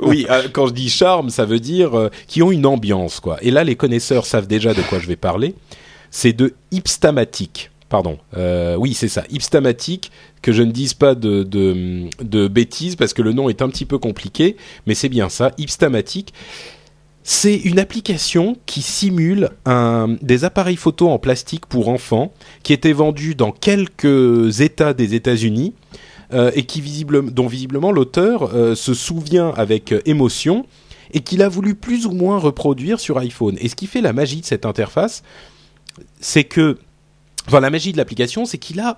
oui, euh, quand je dis charme, ça veut dire euh, qui ont une ambiance, quoi. Et là, les connaisseurs savent déjà de quoi je vais parler. C'est de Hipstamatic. Pardon. Euh, oui, c'est ça. Hipstamatic, que je ne dise pas de, de, de bêtises parce que le nom est un petit peu compliqué, mais c'est bien ça. Hipstamatic. C'est une application qui simule des appareils photo en plastique pour enfants qui était vendu dans quelques États des États-Unis euh, et dont visiblement l'auteur euh, se souvient avec euh, émotion et qu'il a voulu plus ou moins reproduire sur iPhone. Et ce qui fait la magie de cette interface, c'est que, enfin la magie de l'application, c'est qu'il a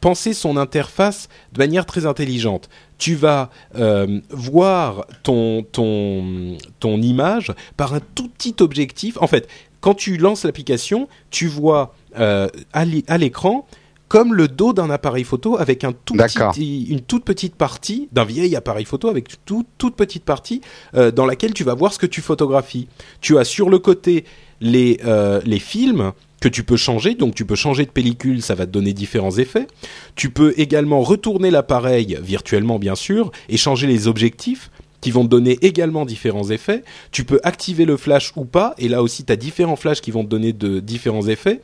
pensé son interface de manière très intelligente. Tu vas euh, voir ton, ton, ton image par un tout petit objectif. En fait, quand tu lances l'application, tu vois euh, à l'é- à l'écran comme le dos d'un appareil photo avec un tout petit, une toute petite partie d'un vieil appareil photo avec tout, toute petite partie euh, dans laquelle tu vas voir ce que tu photographies. Tu as sur le côté les, euh, les films que tu peux changer, donc tu peux changer de pellicule, ça va te donner différents effets. Tu peux également retourner l'appareil virtuellement bien sûr et changer les objectifs qui vont te donner également différents effets. Tu peux activer le flash ou pas et là aussi tu as différents flashs qui vont te donner de différents effets.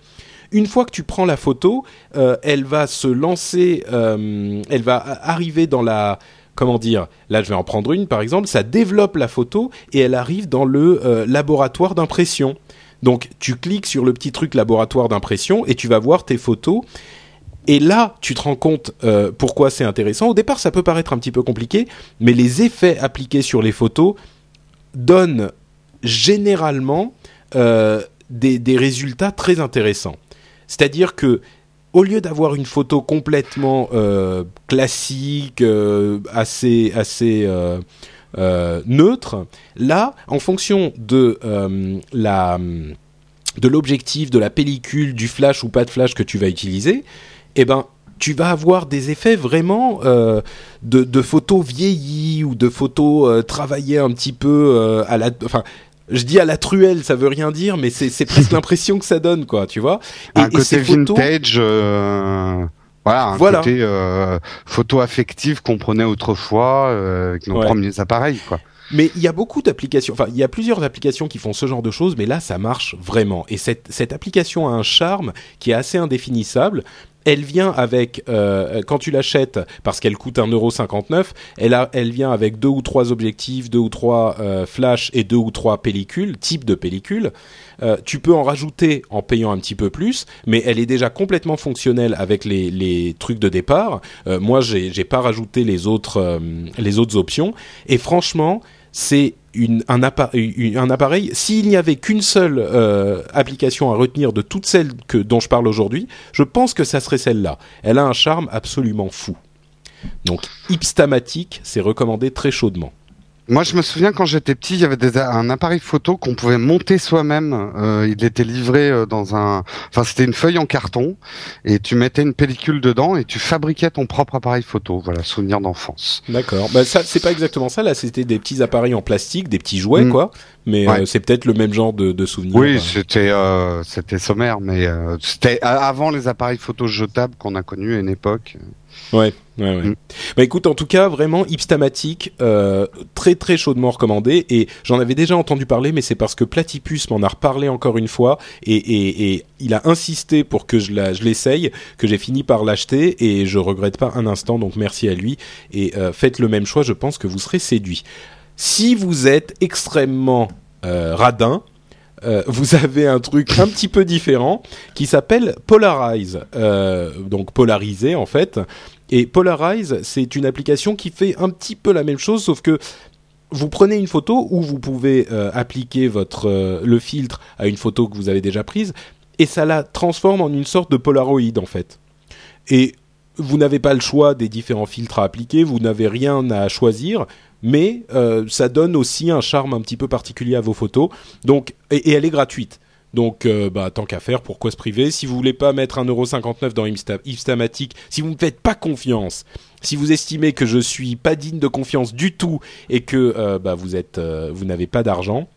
Une fois que tu prends la photo, euh, elle va se lancer, euh, elle va arriver dans la comment dire Là, je vais en prendre une par exemple. Ça développe la photo et elle arrive dans le euh, laboratoire d'impression. Donc, tu cliques sur le petit truc laboratoire d'impression et tu vas voir tes photos. Et là, tu te rends compte euh, pourquoi c'est intéressant. Au départ, ça peut paraître un petit peu compliqué, mais les effets appliqués sur les photos donnent généralement euh, des, résultats très intéressants. C'est-à-dire que au lieu d'avoir une photo complètement euh, classique, assez assez euh, neutre, là, en fonction de euh, la de l'objectif, de la pellicule, du flash ou pas de flash que tu vas utiliser, eh ben tu vas avoir des effets vraiment euh, de, de photos vieillies ou de photos travaillées un petit peu à la, enfin. Je dis à la truelle, ça veut rien dire, mais c'est presque <laughs> l'impression que ça donne, quoi, tu vois. Et- un et côté ces photos- vintage, voilà, un Voilà. côté euh, photo affective qu'on prenait autrefois euh, avec nos Ouais. premiers appareils, quoi. Mais il y a beaucoup d'applications, enfin il y a plusieurs applications qui font ce genre de choses, mais là ça marche vraiment. Et cette, cette application a un charme qui est assez indéfinissable. Elle vient avec, euh, quand tu l'achètes, parce qu'elle coûte 1,59€, elle, a, elle vient avec deux ou trois objectifs, deux ou trois euh, flashs et deux ou trois pellicules, type de pellicule. Euh, tu peux en rajouter en payant un petit peu plus, mais elle est déjà complètement fonctionnelle avec les, les trucs de départ. Euh, moi, j'ai j'ai pas rajouté les autres, euh, les autres options. Et franchement, c'est un appareil. S'il n'y avait qu'une seule euh, application à retenir de toutes celles que, dont je parle aujourd'hui, je pense que ça serait celle-là. Elle a un charme absolument fou. Donc, Hipstamatic, c'est recommandé très chaudement. Moi, je me souviens quand j'étais petit, il y avait des, un appareil photo qu'on pouvait monter soi-même. Euh, il était livré euh, dans un, enfin, c'était une feuille en carton et tu mettais une pellicule dedans et tu fabriquais ton propre appareil photo. Voilà, souvenir d'enfance. D'accord. Bah ça, c'est pas exactement ça. Là, c'était des petits appareils en plastique, des petits jouets, Mm. quoi. Mais Ouais. euh, c'est peut-être le même genre de, de souvenir. Oui, Euh, c'était, euh, c'était sommaire, mais euh, c'était avant les appareils photo jetables qu'on a connus à une époque. Ouais, ouais, ouais. Mm. Bah écoute, en tout cas, vraiment Hipstamatic, euh, très très chaudement recommandé. Et j'en avais déjà entendu parler, mais c'est parce que Platypus m'en a reparlé encore une fois et, et, et il a insisté pour que je la, je l'essaye, que j'ai fini par l'acheter et je regrette pas un instant. Donc merci à lui et euh, faites le même choix. Je pense que vous serez séduit. Si vous êtes extrêmement euh, radin, euh, vous avez un truc un petit peu différent qui s'appelle Polarize, euh, donc polarisé en fait. Et Polarize, c'est une application qui fait un petit peu la même chose, sauf que vous prenez une photo où vous pouvez euh, appliquer votre euh, le filtre à une photo que vous avez déjà prise, et ça la transforme en une sorte de Polaroid en fait. Et vous n'avez pas le choix des différents filtres à appliquer, vous n'avez rien à choisir, mais euh, ça donne aussi un charme un petit peu particulier à vos photos. Donc, et, elle est gratuite. Donc, euh, bah, tant qu'à faire, pourquoi se priver? Si vous voulez pas mettre 1,59€ dans Ipstamatic, si vous ne me faites pas confiance, si vous estimez que je suis pas digne de confiance du tout et que euh, bah, vous êtes, vous n'avez pas d'argent,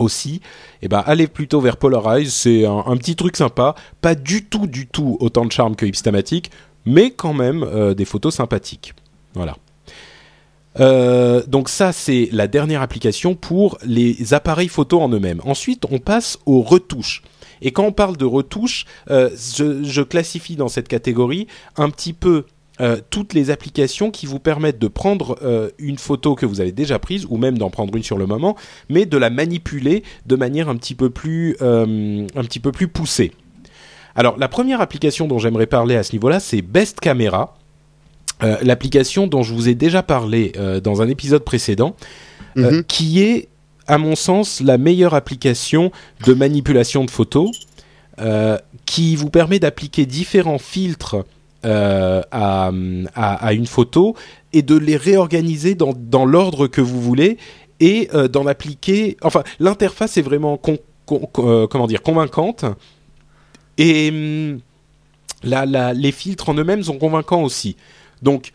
aussi, eh ben allez plutôt vers Polarize, c'est un, petit truc sympa, pas du tout du tout autant de charme que Ipstamatic, mais quand même euh, des photos sympathiques. Voilà. Euh, donc ça, c'est la dernière application pour les appareils photo en eux-mêmes. Ensuite, on passe aux retouches. Et quand on parle de retouches, euh, je, classifie dans cette catégorie un petit peu euh, toutes les applications qui vous permettent de prendre une photo que vous avez déjà prise ou même d'en prendre une sur le moment, mais de la manipuler de manière un petit peu plus, un petit peu plus poussée. Alors la première application dont j'aimerais parler à ce niveau-là, c'est Best Camera. L'application dont je vous ai déjà parlé dans un épisode précédent, mhm. qui est, à mon sens, la meilleure application de manipulation de photos, qui vous permet d'appliquer différents filtres euh, à, à, une photo et de les réorganiser dans, dans l'ordre que vous voulez et euh, d'en appliquer. Enfin, l'interface est vraiment euh, comment dire convaincante et hum, la, la, les filtres en eux-mêmes sont convaincants aussi. Donc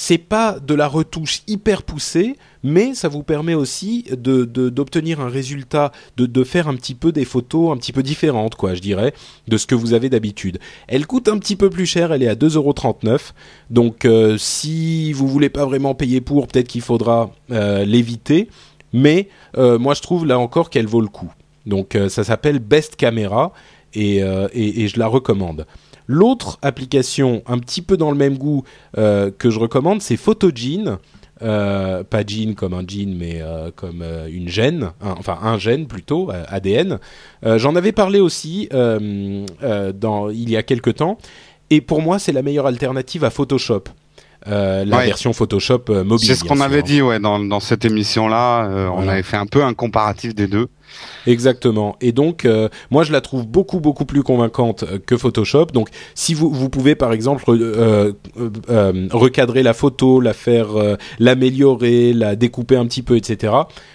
c'est pas de la retouche hyper poussée, mais ça vous permet aussi de d'obtenir un résultat, de, faire un petit peu des photos un petit peu différentes, quoi, je dirais, de ce que vous avez d'habitude. Elle coûte un petit peu plus cher, elle est à 2,39€. Donc euh, si vous voulez pas vraiment payer pour, peut-être qu'il faudra euh, l'éviter. Mais euh, moi je trouve là encore qu'elle vaut le coup. Donc ça s'appelle Best Camera et je la recommande. L'autre application un petit peu dans le même goût euh, que je recommande, c'est Photogene. Euh, pas gene comme un gene, mais euh, comme une gène, enfin un gène plutôt, ADN. J'en avais parlé aussi dans, il y a quelques temps, et pour moi c'est la meilleure alternative à Photoshop. la version Photoshop mobile. C'est ce qu'on avait dit ouais, dans, dans cette émission-là. On avait fait un peu un comparatif des deux. Exactement. Et donc, euh, moi, je la trouve beaucoup, beaucoup plus convaincante euh, que Photoshop. Donc, si vous, vous pouvez, par exemple, euh, recadrer la photo, la faire, l'améliorer, la découper un petit peu, etc.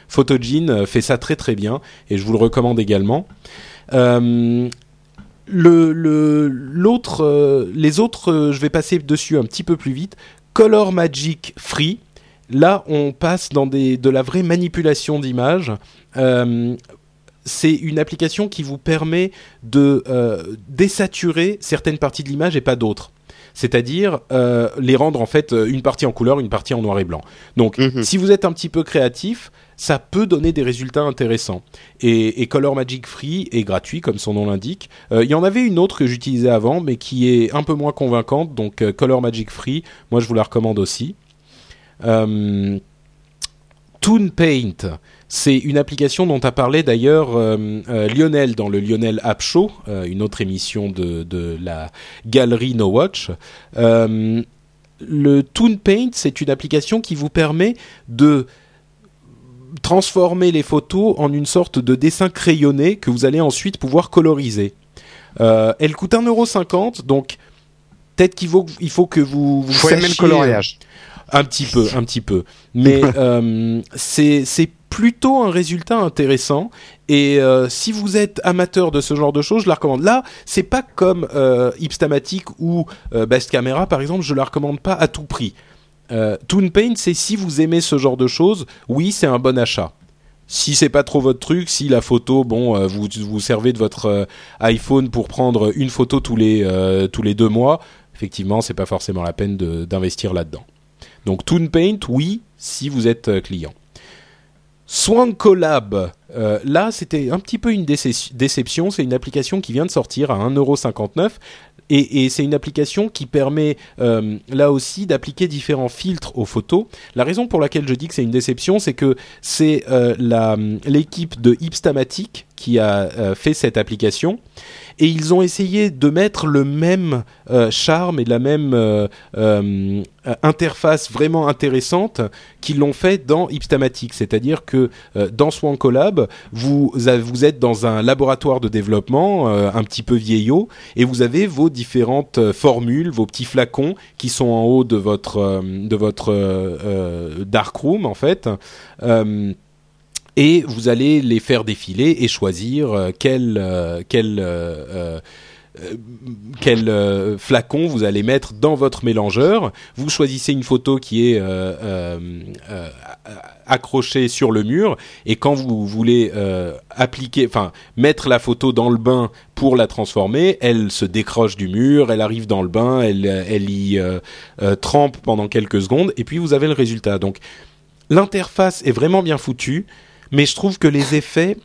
Photogene fait ça très, très bien. Et je vous le recommande également. le l'autre les autres je vais passer dessus un petit peu plus vite Color Magic Free là on passe dans des de la vraie manipulation d'images euh, c'est une application qui vous permet de euh, désaturer certaines parties de l'image et pas d'autres. C'est-à-dire euh, les rendre en fait une partie en couleur, une partie en noir et blanc. Donc, mhm. si vous êtes un petit peu créatif, ça peut donner des résultats intéressants. Et, Color Magic Free est gratuit, comme son nom l'indique. Il y en avait une autre que j'utilisais avant, mais qui est un peu moins convaincante. Donc, Color Magic Free, moi je vous la recommande aussi. Toon Paint, c'est une application dont a parlé d'ailleurs euh, euh, Lionel dans le Lionel App Show, euh, une autre émission de, de la galerie No Watch. le Toon Paint, c'est une application qui vous permet de transformer les photos en une sorte de dessin crayonné que vous allez ensuite pouvoir coloriser. elle coûte 1,50€, donc peut-être qu'il faut, il faut que vous, vous sachiez, le coloriage. Un petit peu, un petit peu. Mais c'est plutôt un résultat intéressant. Et euh, si vous êtes amateur de ce genre de choses, je la recommande. Là, c'est pas comme euh, Ipstamatic ou euh, Best Camera, par exemple, je la recommande pas à tout prix. Euh, Toon Paint, c'est si vous aimez ce genre de choses, oui, c'est un bon achat. Si c'est pas trop votre truc, si la photo, bon, vous vous servez de votre iPhone pour prendre Donc Toon Paint, oui, si vous êtes client. Swank Collab, euh, là c'était un petit peu une déception, c'est une application qui vient de sortir à 1,59€ et, et c'est une application qui permet euh, là aussi d'appliquer différents filtres aux photos. La raison pour laquelle je dis que c'est une déception, c'est que c'est euh, l'équipe de Hipstamatic qui a fait cette application et ils ont essayé de mettre le même euh, charme et la même euh, euh, interface vraiment intéressante qu'ils l'ont fait dans Ipstamatic. C'est-à-dire que dans Swan Collab, vous, vous êtes dans un laboratoire de développement un petit peu vieillot et vous avez vos différentes formules, vos petits flacons qui sont en haut de votre, de votre dark room en fait et vous allez les faire défiler et choisir euh, quel euh, quel euh, quel flacon vous allez mettre dans votre mélangeur. Vous choisissez une photo qui est accrochée sur le mur et quand vous voulez appliquer, enfin mettre la photo dans le bain pour la transformer, elle se décroche du mur, elle arrive dans le bain, elle, elle y trempe pendant quelques secondes et puis vous avez le résultat. Donc l'interface est vraiment bien foutue mais je trouve que les effets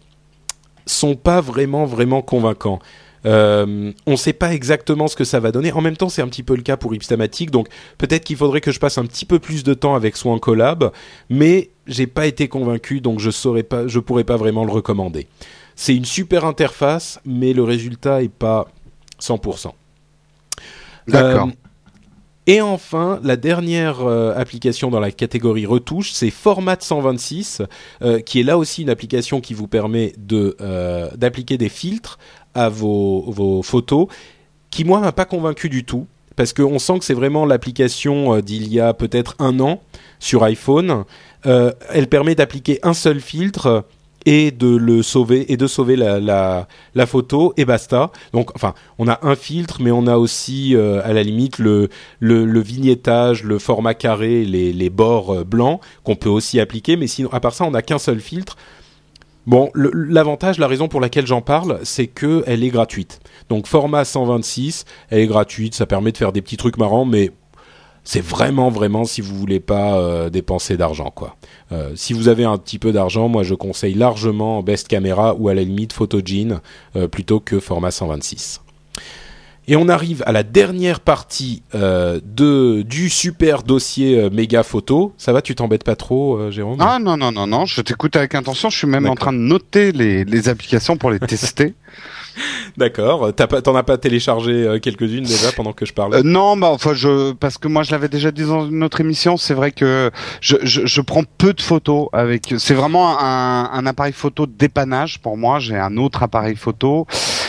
sont pas vraiment vraiment convaincants. Euh, on ne sait pas exactement ce que ça va donner. En même temps, c'est un petit peu le cas pour Ipstamatic, donc peut-être qu'il faudrait que je passe un petit peu plus de temps avec Swan Collab, mais j'ai pas été convaincu, donc je saurais pas, je pourrais pas vraiment le recommander. C'est une super interface, mais le résultat est pas 100%. D'accord. Euh, et enfin, la dernière euh, application dans la catégorie retouche, c'est Format 126, euh, qui est là aussi une application qui vous permet de euh, d'appliquer des filtres à vos, vos photos, qui moi m'a pas convaincu du tout, parce qu'on sent que c'est vraiment l'application d'il y a peut-être un an sur iPhone. elle permet d'appliquer un seul filtre et de le sauver et de sauver la, la, photo et basta. Donc enfin, on a un filtre, mais on a aussi euh, à la limite le, le, le, vignettage, le format carré, les, les bords euh, blancs qu'on peut aussi appliquer. Mais sinon, à part ça, on n'a qu'un seul filtre. Bon, l'avantage, la raison pour laquelle j'en parle, c'est que elle est gratuite. Donc format 126, elle est gratuite, ça permet de faire des petits trucs marrants, mais c'est vraiment vraiment si vous voulez pas euh, dépenser d'argent quoi. Euh, si vous avez un petit peu d'argent, moi je conseille largement Best Camera ou à la limite Photogene euh, plutôt que format 126. Et on arrive à la dernière partie de du super dossier méga photo. Ça va, tu t'embêtes pas trop, Jérôme? Ah non non non non, je t'écoute avec intention. Je suis même en train de noter les, les applications pour les tester. <laughs> D'accord. T'en as pas téléchargé euh, quelques-unes déjà pendant que je parlais euh, Non, bah enfin je parce que moi je l'avais déjà dit dans une autre émission. C'est vrai que je, je, je, prends peu de photos avec. C'est vraiment un, un appareil photo dépannage pour moi. J'ai un autre appareil photo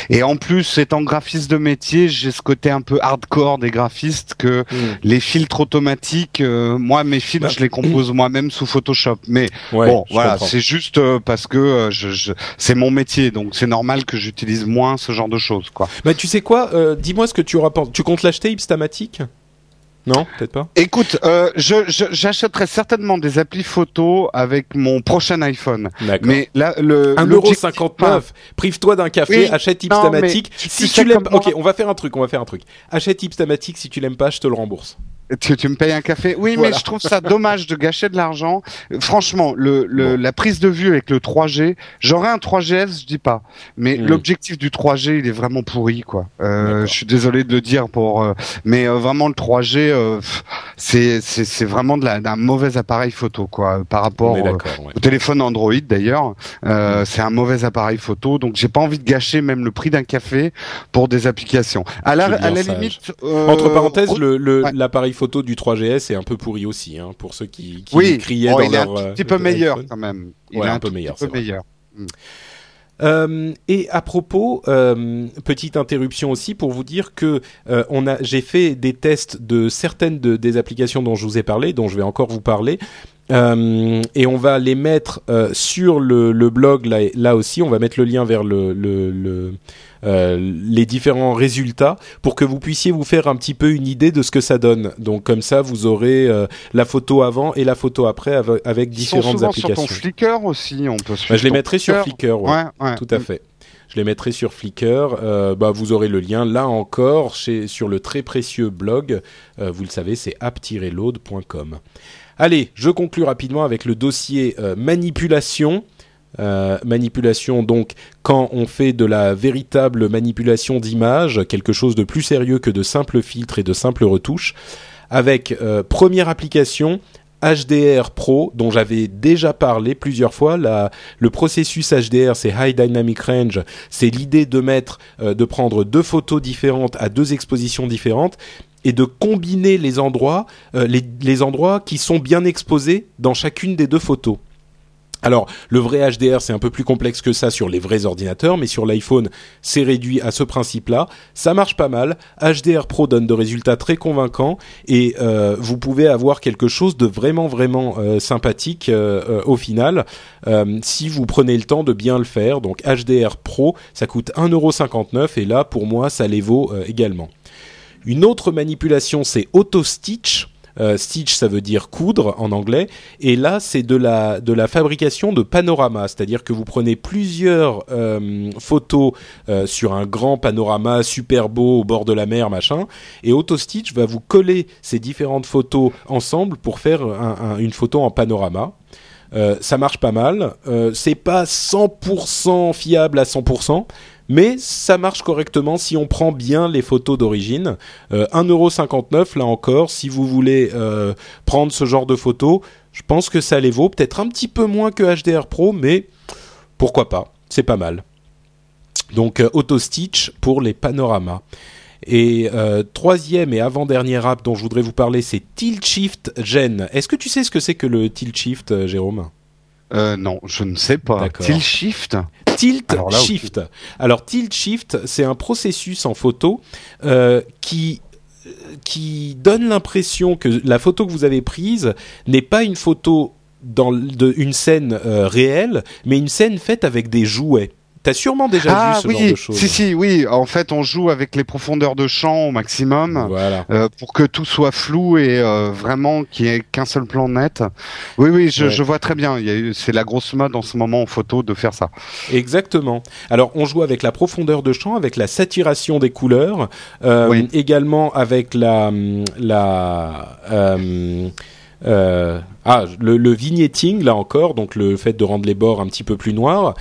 et en plus étant graphiste de métier, j'ai ce côté un peu hardcore des graphistes que hmm. les filtres automatiques. Euh, moi mes filtres bah, je les compose moi-même sous Photoshop. Mais bon voilà, c'est juste parce que je, je c'est mon métier donc c'est normal que j'utilise moins ce genre de choses, quoi. Bah, tu sais quoi euh, Dis-moi ce que tu auras Tu comptes l'acheter, Ipstamatic non, peut-être pas. Écoute, euh, je, j'achèterai certainement des applis photo avec mon prochain iPhone. Mais là, le 1,59€. Prive-toi d'un café, achète Ipstamatic. si tu l'aimes, ok, on va faire un truc, on va faire un truc. Achète Ipstamatic, si tu l'aimes pas, je te le rembourse. Tu, tu me payes un café Oui, mais je trouve ça dommage de gâcher de l'argent. Franchement, le, le la prise de vue avec le 3G, j'aurais un 3GS, je dis pas, mais hmm. l'objectif du 3G, il est vraiment pourri, quoi. Euh, je suis désolé de le dire pour, euh, mais euh, vraiment le 3G, euh, c'est c'est vraiment de d'un mauvais appareil photo, quoi, par rapport au téléphone Android d'ailleurs. Hmm. C'est un mauvais appareil photo, donc j'ai pas envie de gâcher même le prix d'un café pour des applications. À la, à la limite, entre parenthèses, le l'appareil photo du 3GS est un peu pourri aussi, hein, pour ceux qui, qui oui. criaient oh, dans il est un euh, petit peu meilleur quand même. Il est un, peu meilleur. Peu meilleur. Mm. Euh, et à propos, euh, petite interruption aussi pour vous dire que euh, on a, j'ai fait des tests de certaines de, des applications dont je vous ai parlé, dont je vais encore vous parler, euh, et on va les mettre euh, sur le, le blog là, là, aussi. On va mettre le lien vers le, le, le euh, les différents résultats pour que vous puissiez vous faire un petit peu une idée de ce que ça donne. Donc comme ça, vous aurez la photo avant et la photo après avec, avec différentes sont applications. Sur ton Flickr aussi, on peut. Bah, je les mettrai sur Flickr. Ouais, ouais, Tout à fait. Je les mettrai sur Flickr. Euh, bah, vous aurez le lien là encore chez, sur le très précieux blog. Euh, vous le savez, c'est app-load.com. Allez, je conclue rapidement avec le dossier euh, manipulation. Euh, manipulation donc quand on fait de la véritable manipulation d'image, quelque chose de plus sérieux que de simples filtres et de simples retouches. Avec euh, première application, HDR Pro dont j'avais déjà parlé plusieurs fois. Le processus HDR, c'est High Dynamic Range. C'est l'idée de mettre, de prendre deux photos différentes à deux expositions différentes et de combiner les endroits, euh, les, endroits qui sont bien exposés dans chacune des deux photos. Alors, le vrai HDR, c'est un peu plus complexe que ça sur les vrais ordinateurs, mais sur l'iPhone, c'est réduit à ce principe-là. Ça marche pas mal. HDR Pro donne de résultats très convaincants et euh, vous pouvez avoir quelque chose de vraiment, vraiment euh, sympathique au final si vous prenez le temps de bien le faire. Donc, HDR Pro, ça coûte 1,59€ et là, pour moi, ça les vaut également. Une autre manipulation, c'est Auto Stitch. Euh, stitch, ça veut dire coudre en anglais. Et là, c'est de la, fabrication de panoramas, c'est-à-dire que vous prenez plusieurs euh, photos euh, sur un grand panorama super beau au bord de la mer, machin. Et AutoStitch va vous coller ces différentes photos ensemble pour faire une photo en panorama. ça marche pas mal. c'est pas 100% fiable à 100%, mais ça marche correctement si on prend bien les photos d'origine. Euh, 1,59€ là encore, si vous voulez euh, prendre ce genre de photos, je pense que ça les vaut, peut-être un petit peu moins que HDR Pro, mais pourquoi pas, c'est pas mal. Donc euh, Auto Stitch pour les panoramas. Et euh, troisième et avant-dernière app dont je voudrais vous parler, c'est Tilt Shift Gen. Est-ce que tu sais ce que c'est que le Tilt Shift, euh, Jérôme? Euh, non, je ne sais pas. Tilt Shift Tilt Shift. Alors Tilt Shift, c'est un processus en photo euh, qui qui donne l'impression que la photo que vous avez prise n'est pas une photo dans de, une scène euh, réelle, mais une scène faite avec des jouets. T'as sûrement déjà ah, vu ce oui, genre de choses. Si, si, oui. En fait, on joue avec les profondeurs de champ au maximum voilà. euh, pour que tout soit flou et euh, vraiment qu'il n'y ait qu'un seul plan net. Oui, oui, je, Ouais. je vois très bien. C'est la grosse mode en ce moment en photo de faire ça. Exactement. Alors, on joue avec la profondeur de champ, avec la saturation des couleurs, euh, Oui. également avec la la ah le, le vignetting là encore, donc le fait de rendre les bords un petit peu plus noirs.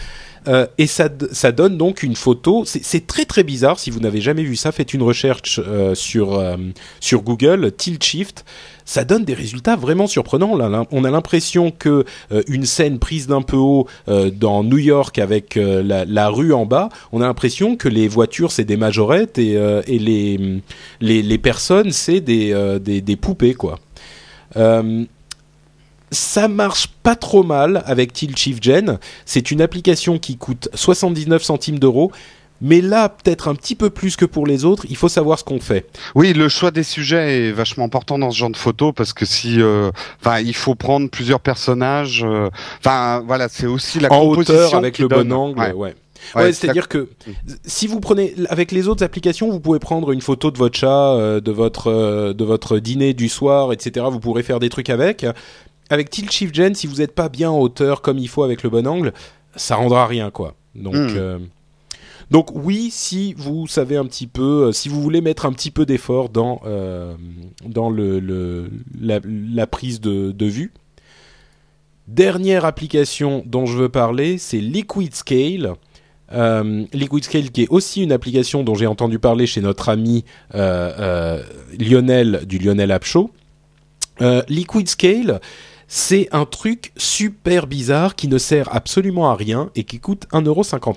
Euh, et ça, ça donne donc une photo. C'est très très bizarre. Si vous n'avez jamais vu ça, faites une recherche euh, sur euh, sur Google Tilt Shift. Ça donne des résultats vraiment surprenants. Là, on a l'impression que une scène prise d'un peu haut dans New York avec la, rue en bas, on a l'impression que les voitures c'est des majorettes et, les, les les personnes c'est des, des des poupées quoi. Ça marche pas trop mal avec Tilt Shift Gen. C'est une application qui coûte 79 centimes d'euros. Mais là, peut-être un petit peu plus que pour les autres, il faut savoir ce qu'on fait. Oui, le choix des sujets est vachement important dans ce genre de photo parce que si, euh, enfin, il faut prendre plusieurs personnages. euh, Enfin, voilà, c'est aussi la en composition hauteur, avec qui le donne. bon angle, Ouais. ouais. Ouais, Ouais, c'est c'est-à-dire que si vous prenez avec les autres applications, vous pouvez prendre une photo de votre chat, euh, de votre euh, de votre dîner du soir, etc. Vous pourrez faire des trucs avec. Avec Tilt Shift Gen, si vous n'êtes pas bien en hauteur comme il faut avec le bon angle, ça rendra rien quoi. Donc Mm. euh, donc oui, si vous savez un petit peu, euh, si vous voulez mettre un petit peu d'effort dans euh, dans le, le la, la prise de, de vue. Dernière application dont je veux parler, c'est Liquid Scale. Euh, Liquid Scale qui est aussi une application dont j'ai entendu parler chez notre ami euh, Lionel du Lionel App Show. Liquid Scale, c'est un truc super bizarre qui ne sert absolument à rien et qui coûte 1,59€.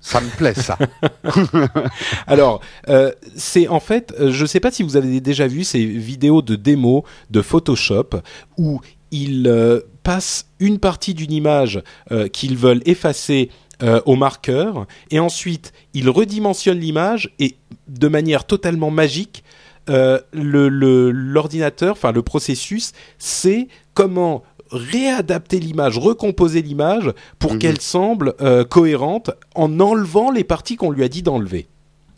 Ça me plaît ça. <laughs> Alors, euh, c'est en fait, euh, je ne sais pas si vous avez déjà vu ces vidéos de démo de Photoshop où ils euh, passent une partie d'une image euh, qu'ils veulent effacer au marqueur et ensuite ils redimensionnent l'image et de manière totalement magique, l'ordinateur, enfin le processus, sait comment réadapter l'image, recomposer l'image pour Mhm. qu'elle semble euh, cohérente en enlevant les parties qu'on lui a dit d'enlever.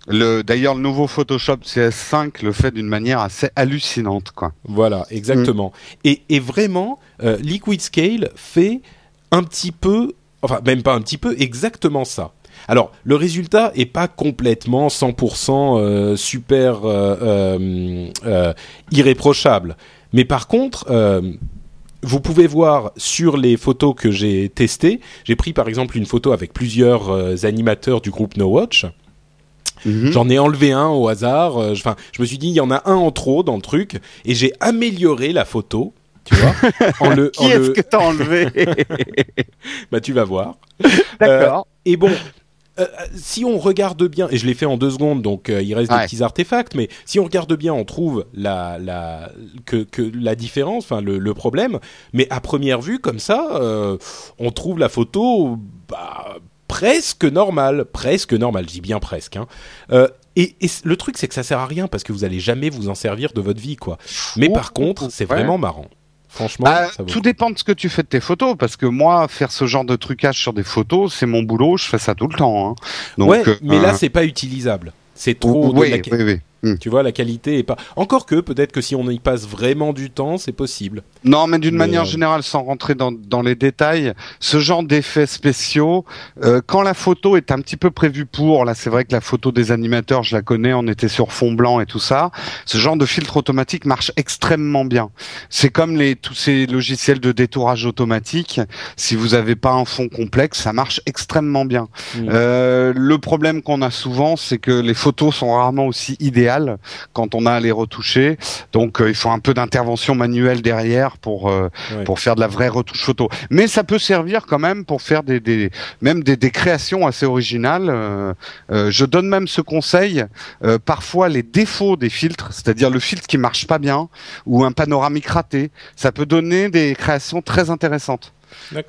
Le, d'ailleurs, le nouveau Photoshop CS5 le fait d'une manière assez hallucinante, quoi. Voilà, exactement. Et, et vraiment, euh, Liquid Scale fait un petit peu, enfin même pas un petit peu, exactement ça. Alors, le résultat est pas complètement 100% euh, super euh, euh, irréprochable, mais par contre, vous pouvez voir sur les photos que j'ai testées, j'ai pris par exemple une photo avec plusieurs animateurs du groupe No Watch. Mhm. J'en ai enlevé un au hasard. Enfin, je me suis dit il y en a un en trop dans le truc et j'ai amélioré la photo Tu vois <laughs> en le, Qui est-ce que t'as enlevé? <laughs> Bah tu vas voir. D'accord. et bon, euh, si on regarde bien, et je l'ai fait en deux secondes, donc euh, il reste des petits artefacts, mais si on regarde bien, on trouve la, la, que, que la différence, enfin le, le, problème. Mais à première vue, comme ça, euh, on trouve la photo bah, presque normale, presque normale. Je dis bien presque. Hein. Et, et, le truc, c'est que ça sert à rien parce que vous allez jamais vous en servir de votre vie, quoi. Mais par contre, c'est vraiment marrant. Franchement, bah, tout dépend de ce que tu fais de tes photos, parce que moi, faire ce genre de trucage sur des photos, c'est mon boulot, je fais ça tout le temps. Hein. Donc, ouais, mais là, c'est pas utilisable. C'est trop. Oui, oui, oui. Hmm. Tu vois, la qualité est pas. Encore que peut-être que si on y passe vraiment du temps, c'est possible. Non, mais d'une manière euh, générale, sans rentrer dans, dans les détails, ce genre d'effets spéciaux, euh, quand la photo est un petit peu prévue pour, là, c'est vrai que la photo des animateurs, je la connais, on était sur fond blanc et tout ça. Ce genre de filtre automatique marche extrêmement bien. C'est comme les tous ces logiciels de détourage automatique. Si vous n'avez pas un fond complexe, ça marche extrêmement bien. Hmm. Euh, le problème qu'on a souvent, c'est que les photos sont rarement aussi idéales quand on a à les retoucher. Donc euh, il faut un peu d'intervention manuelle derrière pour euh, pour faire de la vraie retouche photo. Mais ça peut servir quand même pour faire des, des même des, des créations assez originales. Euh, je donne même ce conseil. parfois les défauts des filtres, c'est-à-dire le filtre qui marche pas bien ou un panoramique raté, ça peut donner des créations très intéressantes.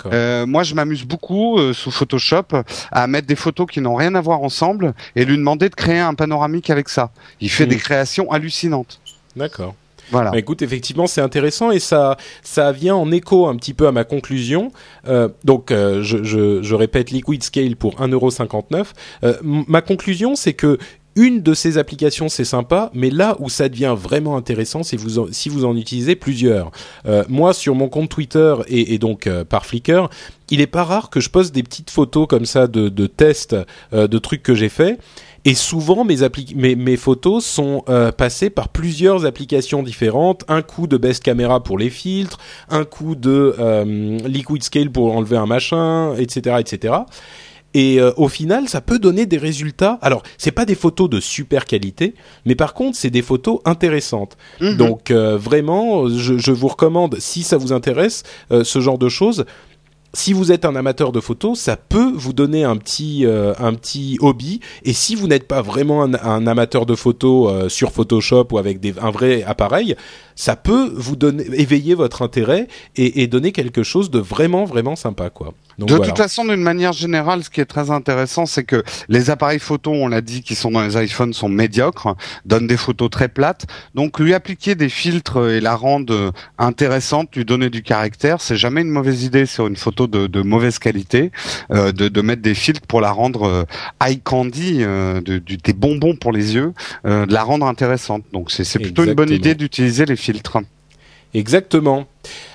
Euh, moi, je m'amuse beaucoup euh, sous Photoshop à mettre des photos qui n'ont rien à voir ensemble et lui demander de créer un panoramique avec ça. Il fait des créations hallucinantes. D'accord. Voilà. Bah, écoute, effectivement, c'est intéressant et ça, ça vient en écho un petit peu à ma conclusion. Euh, donc, euh, je, je, je, répète, Liquid Scale pour 1,59€. Euh, ma conclusion, c'est que une de ces applications, c'est sympa, mais là où ça devient vraiment intéressant, c'est vous si vous en utilisez plusieurs. Euh, moi, sur mon compte Twitter et, donc euh, par Flickr, il est pas rare que je poste des petites photos comme ça de, tests euh, de trucs que j'ai fait. Et souvent, mes, mes, mes photos sont passées par plusieurs applications différentes. Un coup de Best Camera pour les filtres, un coup de Liquid Scale pour enlever un machin, etc., etc. Et euh, au final, ça peut donner des résultats. Alors, c'est pas des photos de super qualité, mais par contre, c'est des photos intéressantes. Mhm. Donc, euh, vraiment, je, je, vous recommande, si ça vous intéresse, euh, ce genre de choses, si vous êtes un amateur de photos, ça peut vous donner un petit un petit hobby. Et si vous n'êtes pas vraiment un, amateur de photos sur Photoshop ou avec des, un vrai appareil, ça peut vous donner éveiller votre intérêt et, et donner quelque chose de vraiment vraiment sympa quoi. Donc, de toute façon, d'une manière générale, ce qui est très intéressant, c'est que les appareils photo, on l'a dit, qui sont dans les iPhones, sont médiocres, donnent des photos très plates. Donc, lui appliquer des filtres et la rendre intéressante, lui donner du caractère, c'est jamais une mauvaise idée sur une photo de, mauvaise qualité, euh, de, mettre des filtres pour la rendre euh, eye candy, euh, de, des bonbons pour les yeux, de la rendre intéressante. Donc c'est plutôt une bonne idée d'utiliser les filtres. Exactement.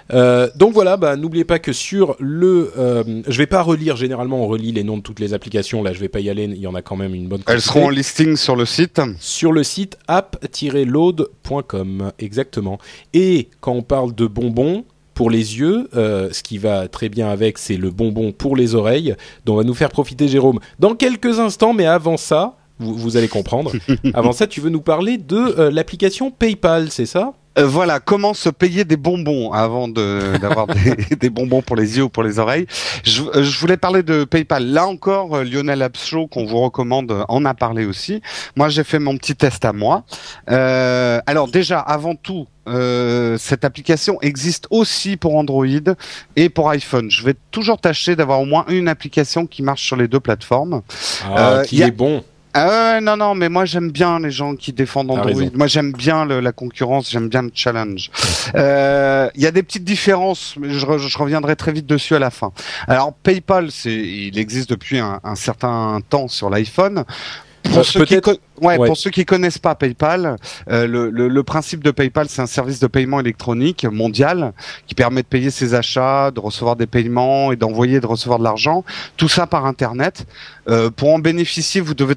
donc voilà, bah, n'oubliez pas que sur le, euh, je vais pas relire. Généralement, on relit les noms de toutes les applications. Là, je vais pas y aller. Il y en a quand même une bonne. Elles seront en listing sur le site. Sur le site app-load.com, exactement. Et quand on parle de bonbons, pour les yeux, euh, ce qui va très bien avec, c'est le bonbon pour les oreilles, dont va nous faire profiter Jérôme dans quelques instants. Mais avant ça, vous, allez comprendre. <laughs> avant ça, tu veux nous parler de euh, l'application PayPal, c'est ça? Euh, voilà, comment se payer des bonbons avant <laughs> d'avoir des, des, bonbons pour les yeux ou pour les oreilles. Je, je voulais parler de PayPal. Là encore, Lionel Abshaw, qu'on vous recommande, en a parlé aussi. Moi, j'ai fait mon petit test à moi. Euh, alors déjà, avant tout, euh, cette application existe aussi pour Android et pour iPhone. Je vais toujours tâcher d'avoir au moins une application qui marche sur les deux plateformes. Ah, euh, qui est bon. Ah non non mais moi j'aime bien les gens qui défendent Android. Moi j'aime bien la concurrence, j'aime bien le challenge. <laughs> Euh, il y a des petites différences, mais je, reviendrai très vite dessus à la fin. Alors PayPal, c'est il existe depuis un, un certain temps sur l'iPhone. Pour ceux qui Ouais, pour ceux qui connaissent pas PayPal, euh, le, le, le, principe de PayPal, c'est un service de paiement électronique mondial qui permet de payer ses achats, de recevoir des paiements et d'envoyer, de recevoir de l'argent. Tout ça par Internet. Euh, pour en bénéficier, vous devez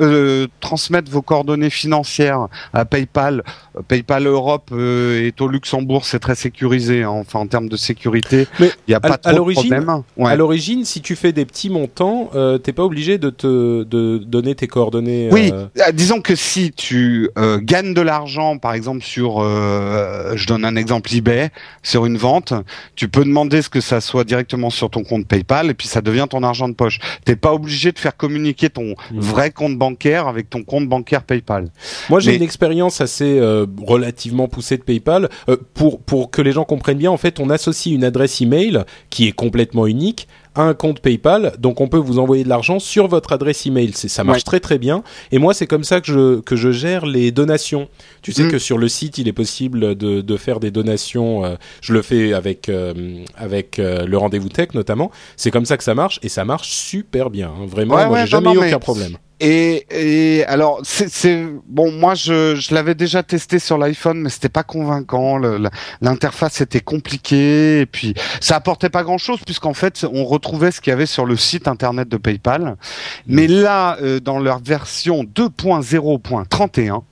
euh, transmettre vos coordonnées financières à PayPal. Euh, PayPal Europe euh, est au Luxembourg, c'est très sécurisé. Hein, enfin, en termes de sécurité, il n'y a pas trop de problème. Ouais. À l'origine, si tu fais des petits montants, euh, t'es pas obligé de te de donner tes coordonnées. Oui disons que si tu euh, gagnes de l'argent, par exemple sur, euh, je donne un exemple eBay, sur une vente, tu peux demander ce que ça soit directement sur ton compte PayPal et puis ça devient ton argent de poche. T'es pas obligé de faire communiquer ton Mhm. vrai compte bancaire avec ton compte bancaire PayPal. Moi, j'ai Mais- une expérience assez euh, relativement poussée de PayPal. Euh, pour pour que les gens comprennent bien, en fait, on associe une adresse email qui est complètement unique un compte PayPal, donc on peut vous envoyer de l'argent sur votre adresse email. C'est ça marche Ouais. très très bien. Et moi, c'est comme ça que je que je gère les donations. Tu sais Mm. que sur le site, il est possible de de faire des donations. euh, je le fais avec euh, avec euh, le rendez-vous tech notamment. C'est comme ça que ça marche et ça marche super bien. hein. Vraiment, Ouais, moi, ouais, j'ai jamais eu aucun problème. Et, et alors, c'est- bon. Moi, je, je l'avais déjà testé sur l'iPhone, mais c'était pas convaincant. L'interface était compliquée, et puis ça apportait pas grand-chose puisqu'en fait, on retrouvait ce qu'il y avait sur le site internet de PayPal. Mais là, euh, dans leur version 2.0.31.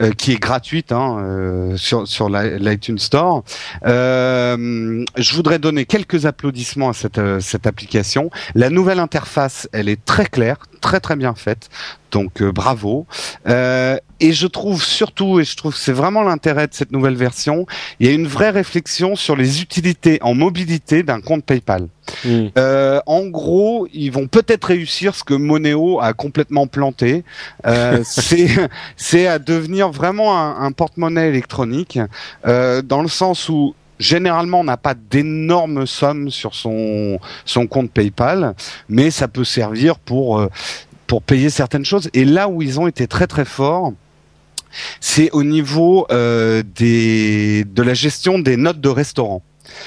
euh, qui est gratuite hein, euh, sur sur l'i- l'iTunes Store. Euh, je voudrais donner quelques applaudissements à cette cette application. La nouvelle interface, elle est très claire, très très bien faite. Donc euh, bravo. Euh, et je trouve surtout, et je trouve que c'est vraiment l'intérêt de cette nouvelle version, il y a une vraie réflexion sur les utilités en mobilité d'un compte PayPal. Mm. Euh, en gros, ils vont peut-être réussir ce que Moneo a complètement planté. Euh, <laughs> c'est c'est à devenir vraiment un, un porte-monnaie électronique, euh, dans le sens où généralement on n'a pas d'énormes sommes sur son son compte PayPal, mais ça peut servir pour euh, pour payer certaines choses. Et là où ils ont été très très forts, c'est au niveau euh, des de la gestion des notes de restaurant.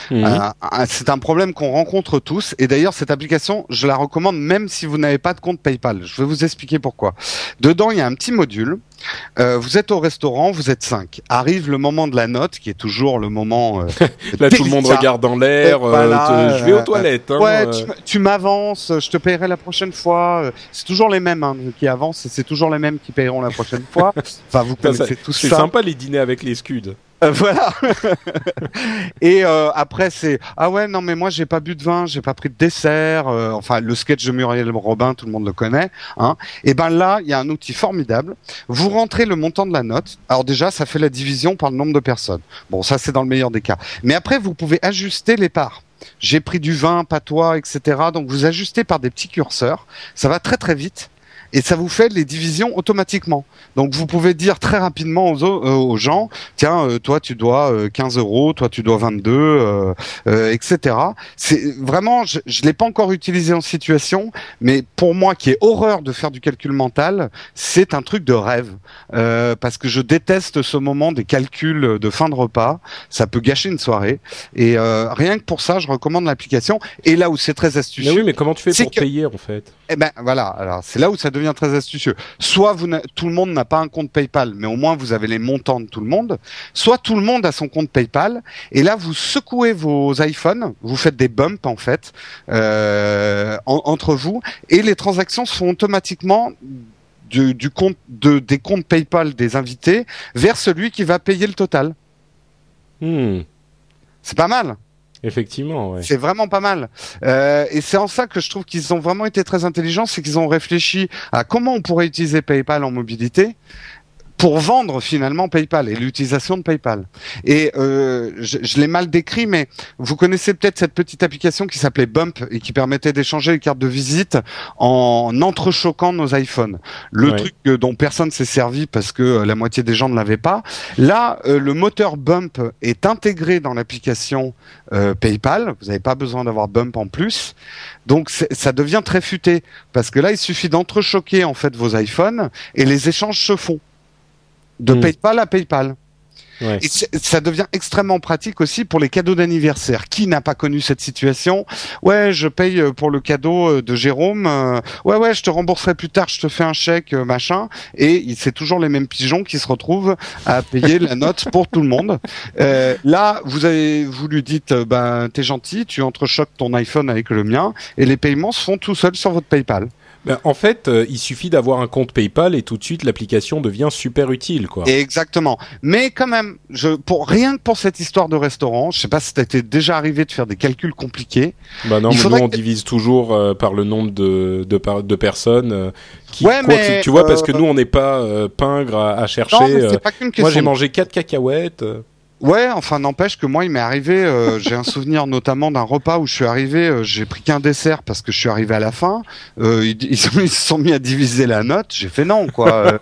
Mhm. Euh, euh, c'est un problème qu'on rencontre tous. Et d'ailleurs, cette application, je la recommande même si vous n'avez pas de compte PayPal. Je vais vous expliquer pourquoi. Dedans, il y a un petit module. Euh, vous êtes au restaurant, vous êtes cinq. Arrive le moment de la note, qui est toujours le moment. euh, <laughs> Là, tout le monde regarde dans l'air. Voilà, je vais aux toilettes. hein, Ouais, tu, m'avances, je te paierai la prochaine fois. C'est toujours les mêmes hein, qui avancent c'est toujours les mêmes qui paieront la prochaine fois. <laughs> Enfin, vous Putain, ça- connaissez tous C'est ça. sympa les dîners avec les scuds. <laughs> Voilà. <laughs> et euh, après c'est ah ouais non mais moi j'ai pas bu de vin, j'ai pas pris de dessert. euh, enfin le sketch de Muriel Robin, tout le monde le connaît. Hein. Et ben là il y a un outil formidable. Vous rentrez le montant de la note. Alors déjà ça fait la division par le nombre de personnes. Bon ça c'est dans le meilleur des cas. Mais après vous pouvez ajuster les parts. J'ai pris du vin, pas toi, etc. Donc vous ajustez par des petits curseurs. Ça va très très vite. Et ça vous fait les divisions automatiquement. Donc vous pouvez dire très rapidement aux, au- euh, aux gens, tiens, euh, toi tu dois euh, 15 euros, toi tu dois 22, euh, euh, etc. C'est vraiment, je, je l'ai pas encore utilisé en situation, mais pour moi qui ai horreur de faire du calcul mental, c'est un truc de rêve euh, parce que je déteste ce moment des calculs de fin de repas. Ça peut gâcher une soirée et euh, rien que pour ça, je recommande l'application. Et là où c'est très Mais astucieux, oui, mais comment tu fais pour que- payer en fait? Eh ben voilà, alors c'est là où ça devient très astucieux. Soit vous tout le monde n'a pas un compte PayPal, mais au moins vous avez les montants de tout le monde. Soit tout le monde a son compte PayPal, et là vous secouez vos iPhones, vous faites des bumps en fait euh, en- entre vous, et les transactions se font automatiquement du, du compte de, des comptes PayPal des invités vers celui qui va payer le total. Hmm, C'est pas mal. Effectivement, ouais. C'est vraiment pas mal. Euh, et c'est en ça que je trouve qu'ils ont vraiment été très intelligents, c'est qu'ils ont réfléchi à comment on pourrait utiliser PayPal en mobilité pour vendre finalement PayPal et l'utilisation de PayPal. Et euh, je, je l'ai mal décrit, mais vous connaissez peut-être cette petite application qui s'appelait Bump et qui permettait d'échanger les cartes de visite en entrechoquant nos iPhones. Le Ouais. truc dont personne s'est servi parce que euh, la moitié des gens ne l'avaient pas. Là, euh, le moteur Bump est intégré dans l'application euh, PayPal. Vous n'avez pas besoin d'avoir Bump en plus. Donc ça devient très futé parce que là, il suffit d'entrechoquer en fait vos iPhones et les échanges se font de Mm. PayPal à PayPal. Ouais. Et ça devient extrêmement pratique aussi pour les cadeaux d'anniversaire. Qui n'a pas connu cette situation Ouais, je paye pour le cadeau euh, de Jérôme. euh, ouais, ouais, je te rembourserai plus tard. Je te fais un chèque, euh, machin. Et c'est toujours les mêmes pigeons qui se retrouvent à payer la note pour tout le monde. Euh, là, vous avez, vous lui dites, ben, t'es gentil, tu entrechoques ton iPhone avec le mien, et les paiements se font tout seuls sur votre PayPal. Ben, en fait, euh, il suffit d'avoir un compte PayPal et tout de suite l'application devient super utile, quoi. Exactement. Mais quand même, je, pour rien que pour cette histoire de restaurant, je sais pas si t'étais déjà arrivé de faire des calculs compliqués. Bah non, Il mais nous on que- divise toujours euh, par le nombre de de, par- de personnes. euh, qui, Ouais, mais, tu vois, parce que euh, nous on n'est pas euh, pingres à, à chercher. Non, mais euh, pas qu'une question. moi j'ai mangé quatre cacahuètes. Euh. Ouais, enfin n'empêche que moi il m'est arrivé, euh, <laughs> j'ai un souvenir notamment d'un repas où je suis arrivé, euh, j'ai pris qu'un dessert parce que je suis arrivé à la fin. Euh, ils, <laughs> ils, sont- ils se sont mis à diviser la note. J'ai fait non quoi. Euh,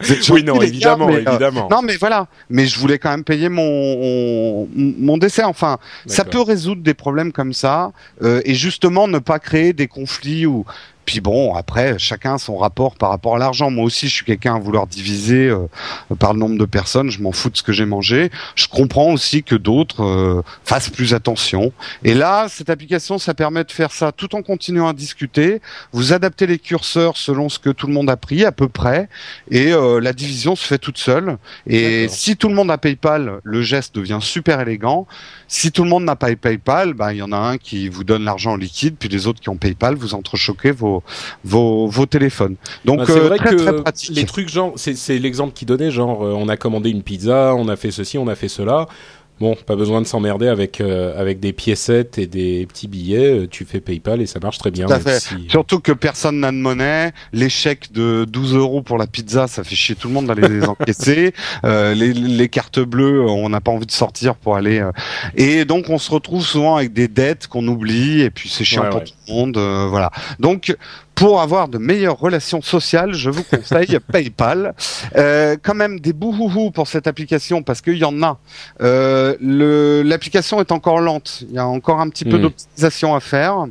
vous êtes Oui, non, gars, évidemment, mais, euh, évidemment. non mais voilà, mais je voulais quand même payer mon mon dessert. Enfin, ça peut résoudre des problèmes comme ça euh, et justement ne pas créer des conflits ou puis bon après chacun a son rapport par rapport à l'argent. Moi aussi je suis quelqu'un à vouloir diviser euh, par le nombre de personnes. Je m'en fous de ce que j'ai mangé. Je comprends aussi que d'autres euh, fassent plus attention. Et là cette application ça permet de faire ça tout en continuant à discuter. Vous adaptez les curseurs selon ce que tout le monde a pris à peu près et euh, la division se fait toute seule. Et si tout le monde a PayPal, le geste devient super élégant. Si tout le monde n'a pas PayPal, ben il y en a un qui vous donne l'argent en liquide, puis les autres qui ont PayPal, vous entrechoquez vos vos, vos téléphones. Donc Bah, c'est euh, vrai très que très pratique. les trucs genre, c'est c'est l'exemple qu'il donnait, genre euh, on a commandé une pizza, on a fait ceci, on a fait cela. Bon, pas besoin de s'emmerder avec euh, avec des piécettes et des petits billets. euh, Tu fais PayPal et ça marche très bien. Tout à même fait. si- Surtout que personne n'a de monnaie. Chèques de 12 euros pour la pizza, ça fait chier tout le monde d'aller les <laughs> encaisser. Euh, les, les cartes bleues, on n'a pas envie de sortir pour aller. euh, Et donc on se retrouve souvent avec des dettes qu'on oublie et puis c'est chiant Ouais, pour ouais. tout le monde. euh, voilà. Donc pour avoir de meilleures relations sociales, je vous conseille <laughs> PayPal. Euh, quand même des bouhouhou pour cette application parce qu'il y en a. Euh, L'application est encore lente. Il y a encore un petit peu Mm. d'optimisation à faire.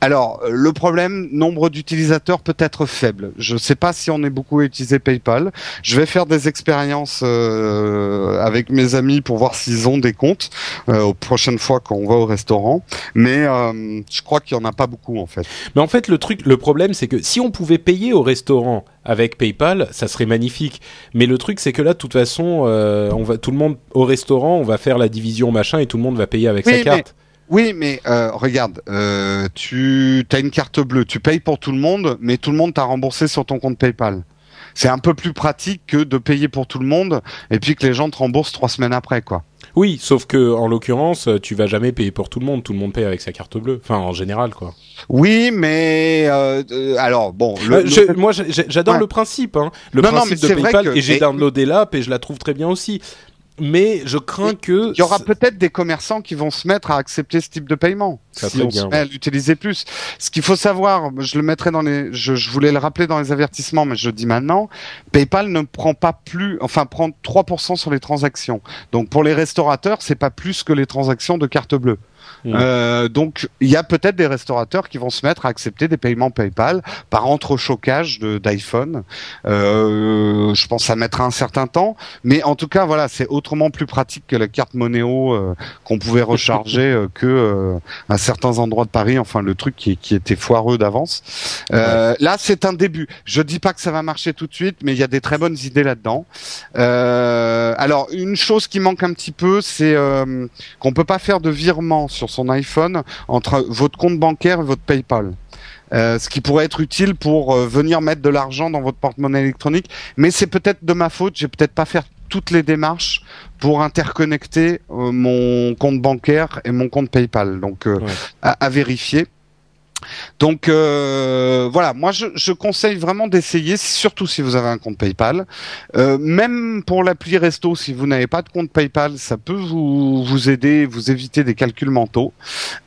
Alors, euh, le problème, nombre d'utilisateurs peut être faible. Je ne sais pas si on est beaucoup à utiliser PayPal. Je vais faire des expériences euh, avec mes amis pour voir s'ils ont des comptes euh, aux prochaines fois qu'on va au restaurant. Mais euh, je crois qu'il y en a pas beaucoup en fait. Mais en fait, le truc, le problème, c'est que si on pouvait payer au restaurant avec PayPal, ça serait magnifique. Mais le truc, c'est que là, de toute façon, euh, on va tout le monde au restaurant, on va faire la division machin et tout le monde va payer avec Oui, sa mais- carte. Oui, mais euh, regarde, euh, tu as une carte bleue, tu payes pour tout le monde, mais tout le monde t'a remboursé sur ton compte PayPal. C'est un peu plus pratique que de payer pour tout le monde et puis que les gens te remboursent trois semaines après, quoi. Oui, sauf que en l'occurrence, tu vas jamais payer pour tout le monde. Tout le monde paye avec sa carte bleue. Enfin, en général, quoi. Oui, mais euh, euh, alors bon, le, Euh, le- moi, j'adore Ouais. le principe, hein. le Non, non, principe mais de vrai PayPal, que- et j'ai downloadé l'app et je la trouve très bien aussi. Mais je crains que il y aura peut-être des commerçants qui vont se mettre à accepter ce type de paiement Ça si on bien, se met à l'utiliser plus. Ce qu'il faut savoir, je le mettrai dans les, je, je voulais le rappeler dans les avertissements, mais je le dis maintenant, PayPal ne prend pas plus, enfin prend 3% sur les transactions. Donc pour les restaurateurs, c'est pas plus que les transactions de carte bleue. Mm. Euh, donc il y a peut-être des restaurateurs qui vont se mettre à accepter des paiements PayPal par entrechocage d'iPhone. Euh, je pense que ça mettra un certain temps, mais en tout cas voilà, c'est autrement plus pratique que la carte Monéo euh, qu'on pouvait <laughs> recharger euh, que à certains endroits de Paris. Enfin le truc qui, qui était foireux d'avance. Euh, Là c'est un début. Je dis pas que ça va marcher tout de suite, mais il y a des très bonnes idées là-dedans. Euh, alors une chose qui manque un petit peu, c'est euh, qu'on peut pas faire de virement sur son iPhone entre votre compte bancaire et votre PayPal. Euh, ce qui pourrait être utile pour euh, venir mettre de l'argent dans votre porte-monnaie électronique, mais c'est peut-être de ma faute, j'ai peut-être pas fait toutes les démarches pour interconnecter euh, mon compte bancaire et mon compte PayPal. Donc Ouais. à, à vérifier. Donc euh, voilà, moi je, je conseille vraiment d'essayer, surtout si vous avez un compte PayPal. Euh, même pour l'appli Resto, si vous n'avez pas de compte PayPal, ça peut vous vous aider, vous éviter des calculs mentaux.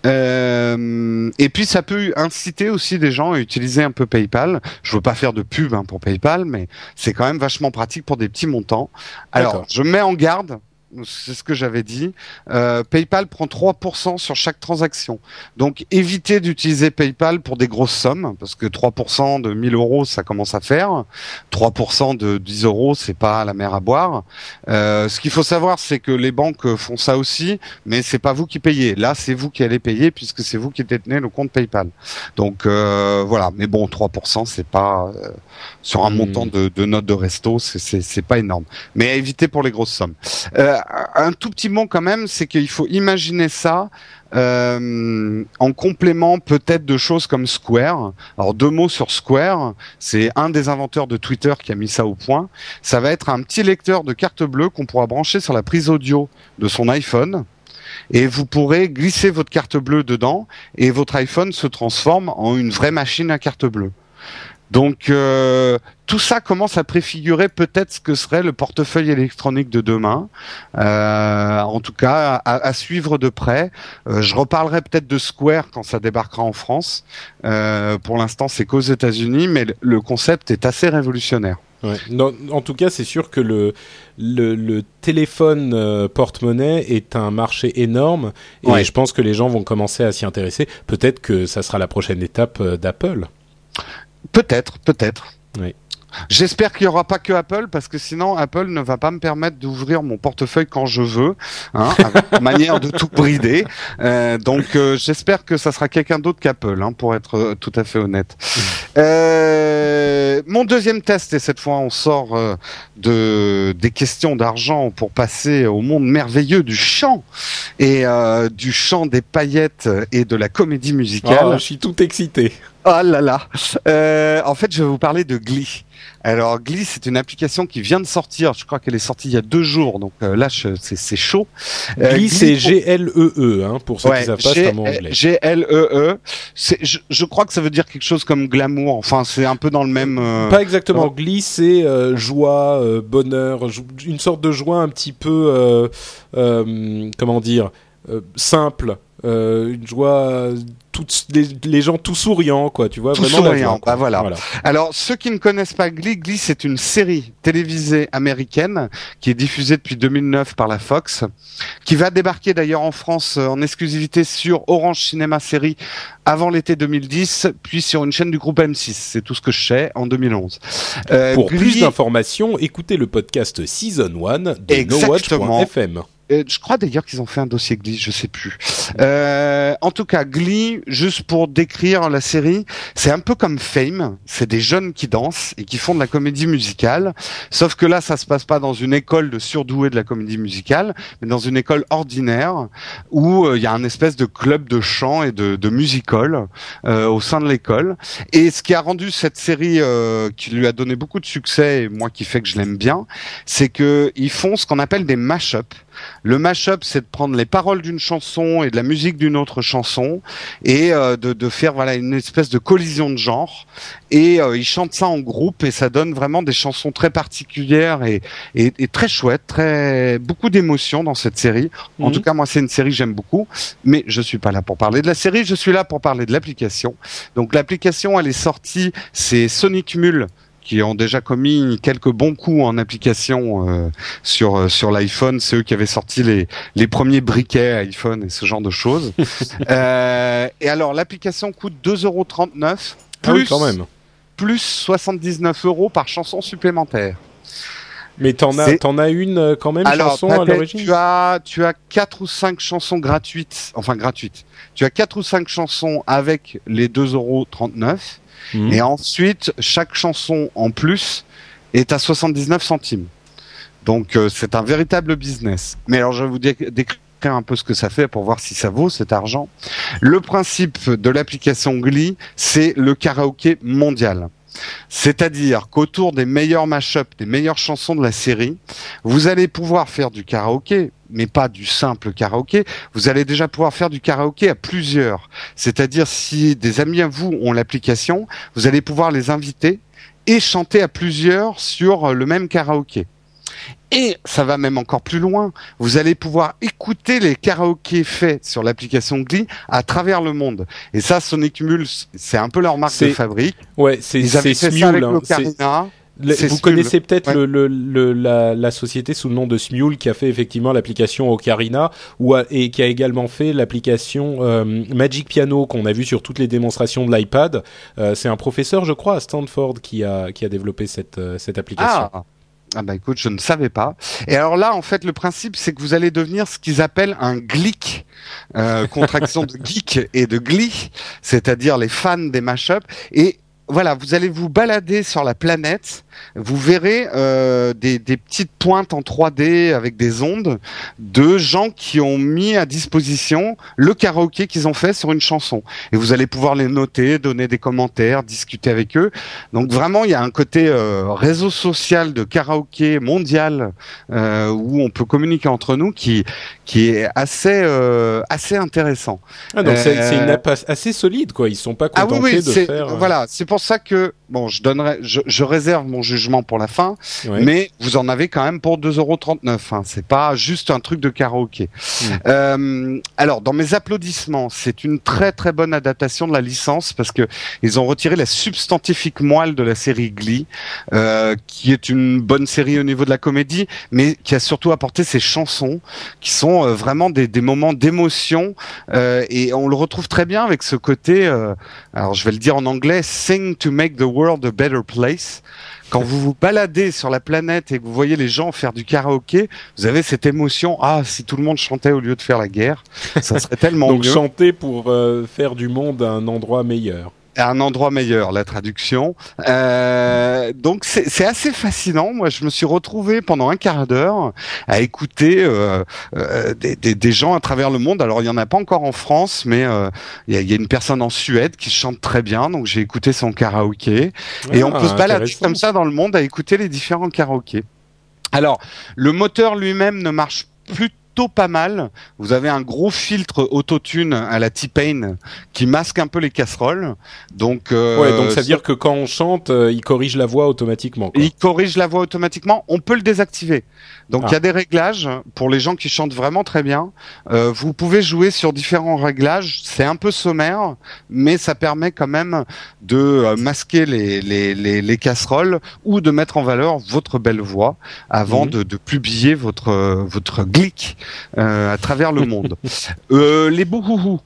Euh, et puis ça peut inciter aussi des gens à utiliser un peu PayPal. Je veux pas faire de pub hein, pour PayPal, mais c'est quand même vachement pratique pour des petits montants. Alors je mets en garde. C'est ce que j'avais dit. Euh, PayPal prend 3% sur chaque transaction. Donc évitez d'utiliser PayPal pour des grosses sommes, parce que 3% de 1000 euros, ça commence à faire. 3% de 10 euros, c'est pas la mer à boire. Euh, ce qu'il faut savoir, c'est que les banques font ça aussi, mais c'est pas vous qui payez. Là, c'est vous qui allez payer, puisque c'est vous qui détenez le compte PayPal. Donc euh, voilà. Mais bon, 3%, c'est pas euh, sur un Hmm. montant de, de notes de resto, c'est- pas énorme. Mais à éviter pour les grosses sommes. Euh, un tout petit mot quand même, c'est qu'il faut imaginer ça euh, en complément peut-être de choses comme Square. Alors deux mots sur Square, c'est un des inventeurs de Twitter qui a mis ça au point. Ça va être un petit lecteur de carte bleue qu'on pourra brancher sur la prise audio de son iPhone et vous pourrez glisser votre carte bleue dedans et votre iPhone se transforme en une vraie machine à carte bleue. Donc euh, tout ça commence à préfigurer peut-être ce que serait le portefeuille électronique de demain. Euh, en tout cas, à, suivre de près. Euh, je reparlerai peut-être de Square quand ça débarquera en France. pour l'instant, c'est qu'aux États-Unis, mais le concept est assez révolutionnaire. Ouais. en tout cas, c'est sûr que le, le, téléphone porte-monnaie est un marché énorme et je pense que les gens vont commencer à s'y intéresser. Peut-être que ça sera la prochaine étape d'Apple. Peut-être, peut-être. Oui. J'espère qu'il n'y aura pas que Apple parce que sinon Apple ne va pas me permettre d'ouvrir mon portefeuille quand je veux, hein, avec <laughs> manière de tout brider. Euh, donc euh, j'espère que ça sera quelqu'un d'autre qu'Apple, hein, pour être euh, tout à fait honnête. Euh, mon deuxième test et cette fois on sort euh, de des questions d'argent pour passer au monde merveilleux du chant et du chant des paillettes et de la comédie musicale. Oh, je suis tout excité. Oh là là. Euh, en fait, je vais vous parler de Glee. Alors Glee, c'est une application qui vient de sortir. Je crois qu'elle est sortie il y a deux jours, donc euh, là, c'est chaud. Euh, Glee, c'est G-L-E-E, -E, hein, pour ceux qui savent pas, c'est anglais. G-L-E-E. Je, je crois que ça veut dire quelque chose comme glamour. Enfin, c'est un peu dans le même. Euh, pas exactement. Glee, c'est joie, bonheur, une sorte de joie un petit peu, comment dire, simple. une joie toutes les, gens tout souriants, quoi. Tu vois, tout vraiment souriant. Bah, voilà. Alors, ceux qui ne connaissent pas Glee, Glee, c'est une série télévisée américaine qui est diffusée depuis 2009 par la Fox, qui va débarquer d'ailleurs en France euh, en exclusivité sur Orange Cinéma Série avant l'été 2010, puis sur une chaîne du groupe M6. C'est tout ce que je sais en 2011. Euh, Pour plus d'informations, écoutez le podcast Season 1 de NoWatch.fm. Euh, je crois d'ailleurs qu'ils ont fait un dossier Glee, je sais plus. Euh, en tout cas, Glee, juste pour décrire la série, c'est un peu comme Fame. C'est des jeunes qui dansent et qui font de la comédie musicale. Sauf que là, ça se passe pas dans une école de surdoués de la comédie musicale, mais dans une école ordinaire où euh, il y a un espèce de club de chant et de, de musical euh, au sein de l'école. Et ce qui a rendu cette série, qui lui a donné beaucoup de succès, et moi qui fait que je l'aime bien, c'est que ils font ce qu'on appelle des mash-ups. Le mash-up, c'est de prendre les paroles d'une chanson et de la musique d'une autre chanson et euh, de, faire voilà une espèce de collision de genre. Et euh, ils chantent ça en groupe et ça donne vraiment des chansons très particulières et, très chouettes, très beaucoup d'émotions dans cette série. En mhm. tout cas, moi, c'est une série que j'aime beaucoup. Mais je suis pas là pour parler de la série, je suis là pour parler de l'application. Donc l'application, elle est sortie, c'est Sonic Mule qui ont déjà commis quelques bons coups en application euh, sur euh, sur l'iPhone. C'est eux qui avaient sorti les les premiers briquets iPhone et ce genre de choses. <laughs> euh, et alors l'application coûte 2,39€ plus ah quand même. plus 79 euros par chanson supplémentaire. Mais t'en as, t'en as une quand même Alors, chanson à l'origine? Tu as, tu as quatre ou cinq chansons gratuites, enfin gratuites. Tu as quatre ou cinq chansons avec les 2,39€. Mhm. Et ensuite, chaque chanson en plus est à 79 centimes. Donc euh, c'est un véritable business. Mais alors je vais vous décrire un peu ce que ça fait pour voir si ça vaut cet argent. Le principe de l'application Glee, c'est le karaoké mondial. C'est-à-dire qu'autour des meilleurs mash-ups, des meilleures chansons de la série, vous allez pouvoir faire du karaoké, mais pas du simple karaoké. Vous allez déjà pouvoir faire du karaoké à plusieurs. C'est-à-dire si des amis à vous ont l'application, vous allez pouvoir les inviter et chanter à plusieurs sur le même karaoké. Et ça va même encore plus loin. Vous allez pouvoir écouter les karaokés faits sur l'application Glee à travers le monde. Et ça, Sonic Mule, c'est un peu leur marque de fabrique. Ouais, c'est Smule. Hein, vous connaissez peut-être le, le, la, la, société sous le nom de Smule qui a fait effectivement l'application Ocarina ou et qui a également fait l'application euh, Magic Piano qu'on a vu sur toutes les démonstrations de l'iPad. Euh, c'est un professeur, je crois, à Stanford qui a qui a développé cette euh, cette application. Ah. Ah bah écoute, je ne savais pas. Et alors là, en fait, le principe, c'est que vous allez devenir ce qu'ils appellent un glick, euh, contraction de geek et de glee, c'est-à-dire les fans des mashups. Et voilà, vous allez vous balader sur la planète vous verrez euh, des, des, petites pointes en 3D avec des ondes de gens qui ont mis à disposition le karaoké qu'ils ont fait sur une chanson. Et vous allez pouvoir les noter, donner des commentaires, discuter avec eux. Donc vraiment, il y a un côté euh, réseau social de karaoké mondial euh, où on peut communiquer entre nous qui qui est assez assez intéressant. Ah donc c'est une app assez solide quoi. Ils sont pas contentés ah oui, oui, de faire. Voilà, c'est pour ça que bon, je donnerai, je, je réserve mon jugement pour la fin, mais vous en avez quand même pour 2,39€. Hein. C'est pas juste un truc de karaoké. Mm. Euh, alors, dans mes applaudissements, c'est une très très bonne adaptation de la licence parce que ils ont retiré la substantifique moelle de la série Glee, euh, qui est une bonne série au niveau de la comédie, mais qui a surtout apporté ses chansons, qui sont euh, vraiment des, des moments d'émotion, et on le retrouve très bien avec ce côté. Alors, je vais le dire en anglais, "Sing to make the world a better place." quand vous vous baladez sur la planète et que vous voyez les gens faire du karaoké, vous avez cette émotion. Ah, si tout le monde chantait au lieu de faire la guerre, ça serait <laughs> tellement Donc mieux. chanter pour euh, faire du monde un endroit meilleur un endroit meilleur, la traduction. Euh, donc c'est assez fascinant. Moi, je me suis retrouvé pendant un quart d'heure à écouter euh, euh, des, des, des, gens à travers le monde. Alors il y en a pas encore en France, mais il y, a, y, a, une personne en Suède qui chante très bien. Donc j'ai écouté son karaoké et on peut se balader comme ça dans le monde à écouter les différents karaokés. Alors le moteur lui-même ne marche plus plutôt pas mal. Vous avez un gros filtre autotune à la T-Pain qui masque un peu les casseroles. Donc, euh, ouais, donc ça veut dire que quand on chante, euh, il corrige la voix automatiquement. Quoi. Il corrige la voix automatiquement. On peut le désactiver. Donc il ah. y a des réglages pour les gens qui chantent vraiment très bien. Euh, vous pouvez jouer sur différents réglages. C'est un peu sommaire, mais ça permet quand même de euh, masquer les, les, les, les, casseroles ou de mettre en valeur votre belle voix avant mmh. de, de, publier votre votre glick à travers le monde. <laughs> euh, les bouhouhou.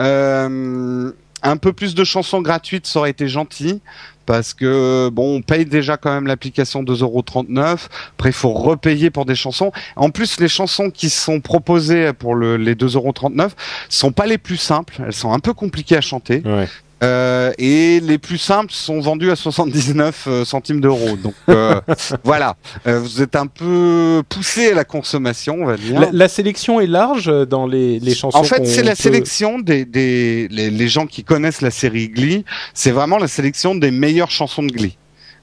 Euh, un peu plus de chansons gratuites, ça aurait été gentil parce que bon, on paye déjà quand même l'application 2,39€. Après, il faut repayer pour des chansons. En plus, les chansons qui sont proposées pour le, les 2,39€ sont pas les plus simples. Elles sont un peu compliquées à chanter. Ouais. Euh, et les plus simples sont vendus à 79 euh, centimes d'euros. Donc euh, <laughs> voilà, euh, vous êtes un peu poussé à la consommation, on va dire. La, la sélection est large dans les, les chansons. En fait, c'est la peut... sélection des, des les, les, gens qui connaissent la série Glee. C'est vraiment la sélection des meilleures chansons de Glee.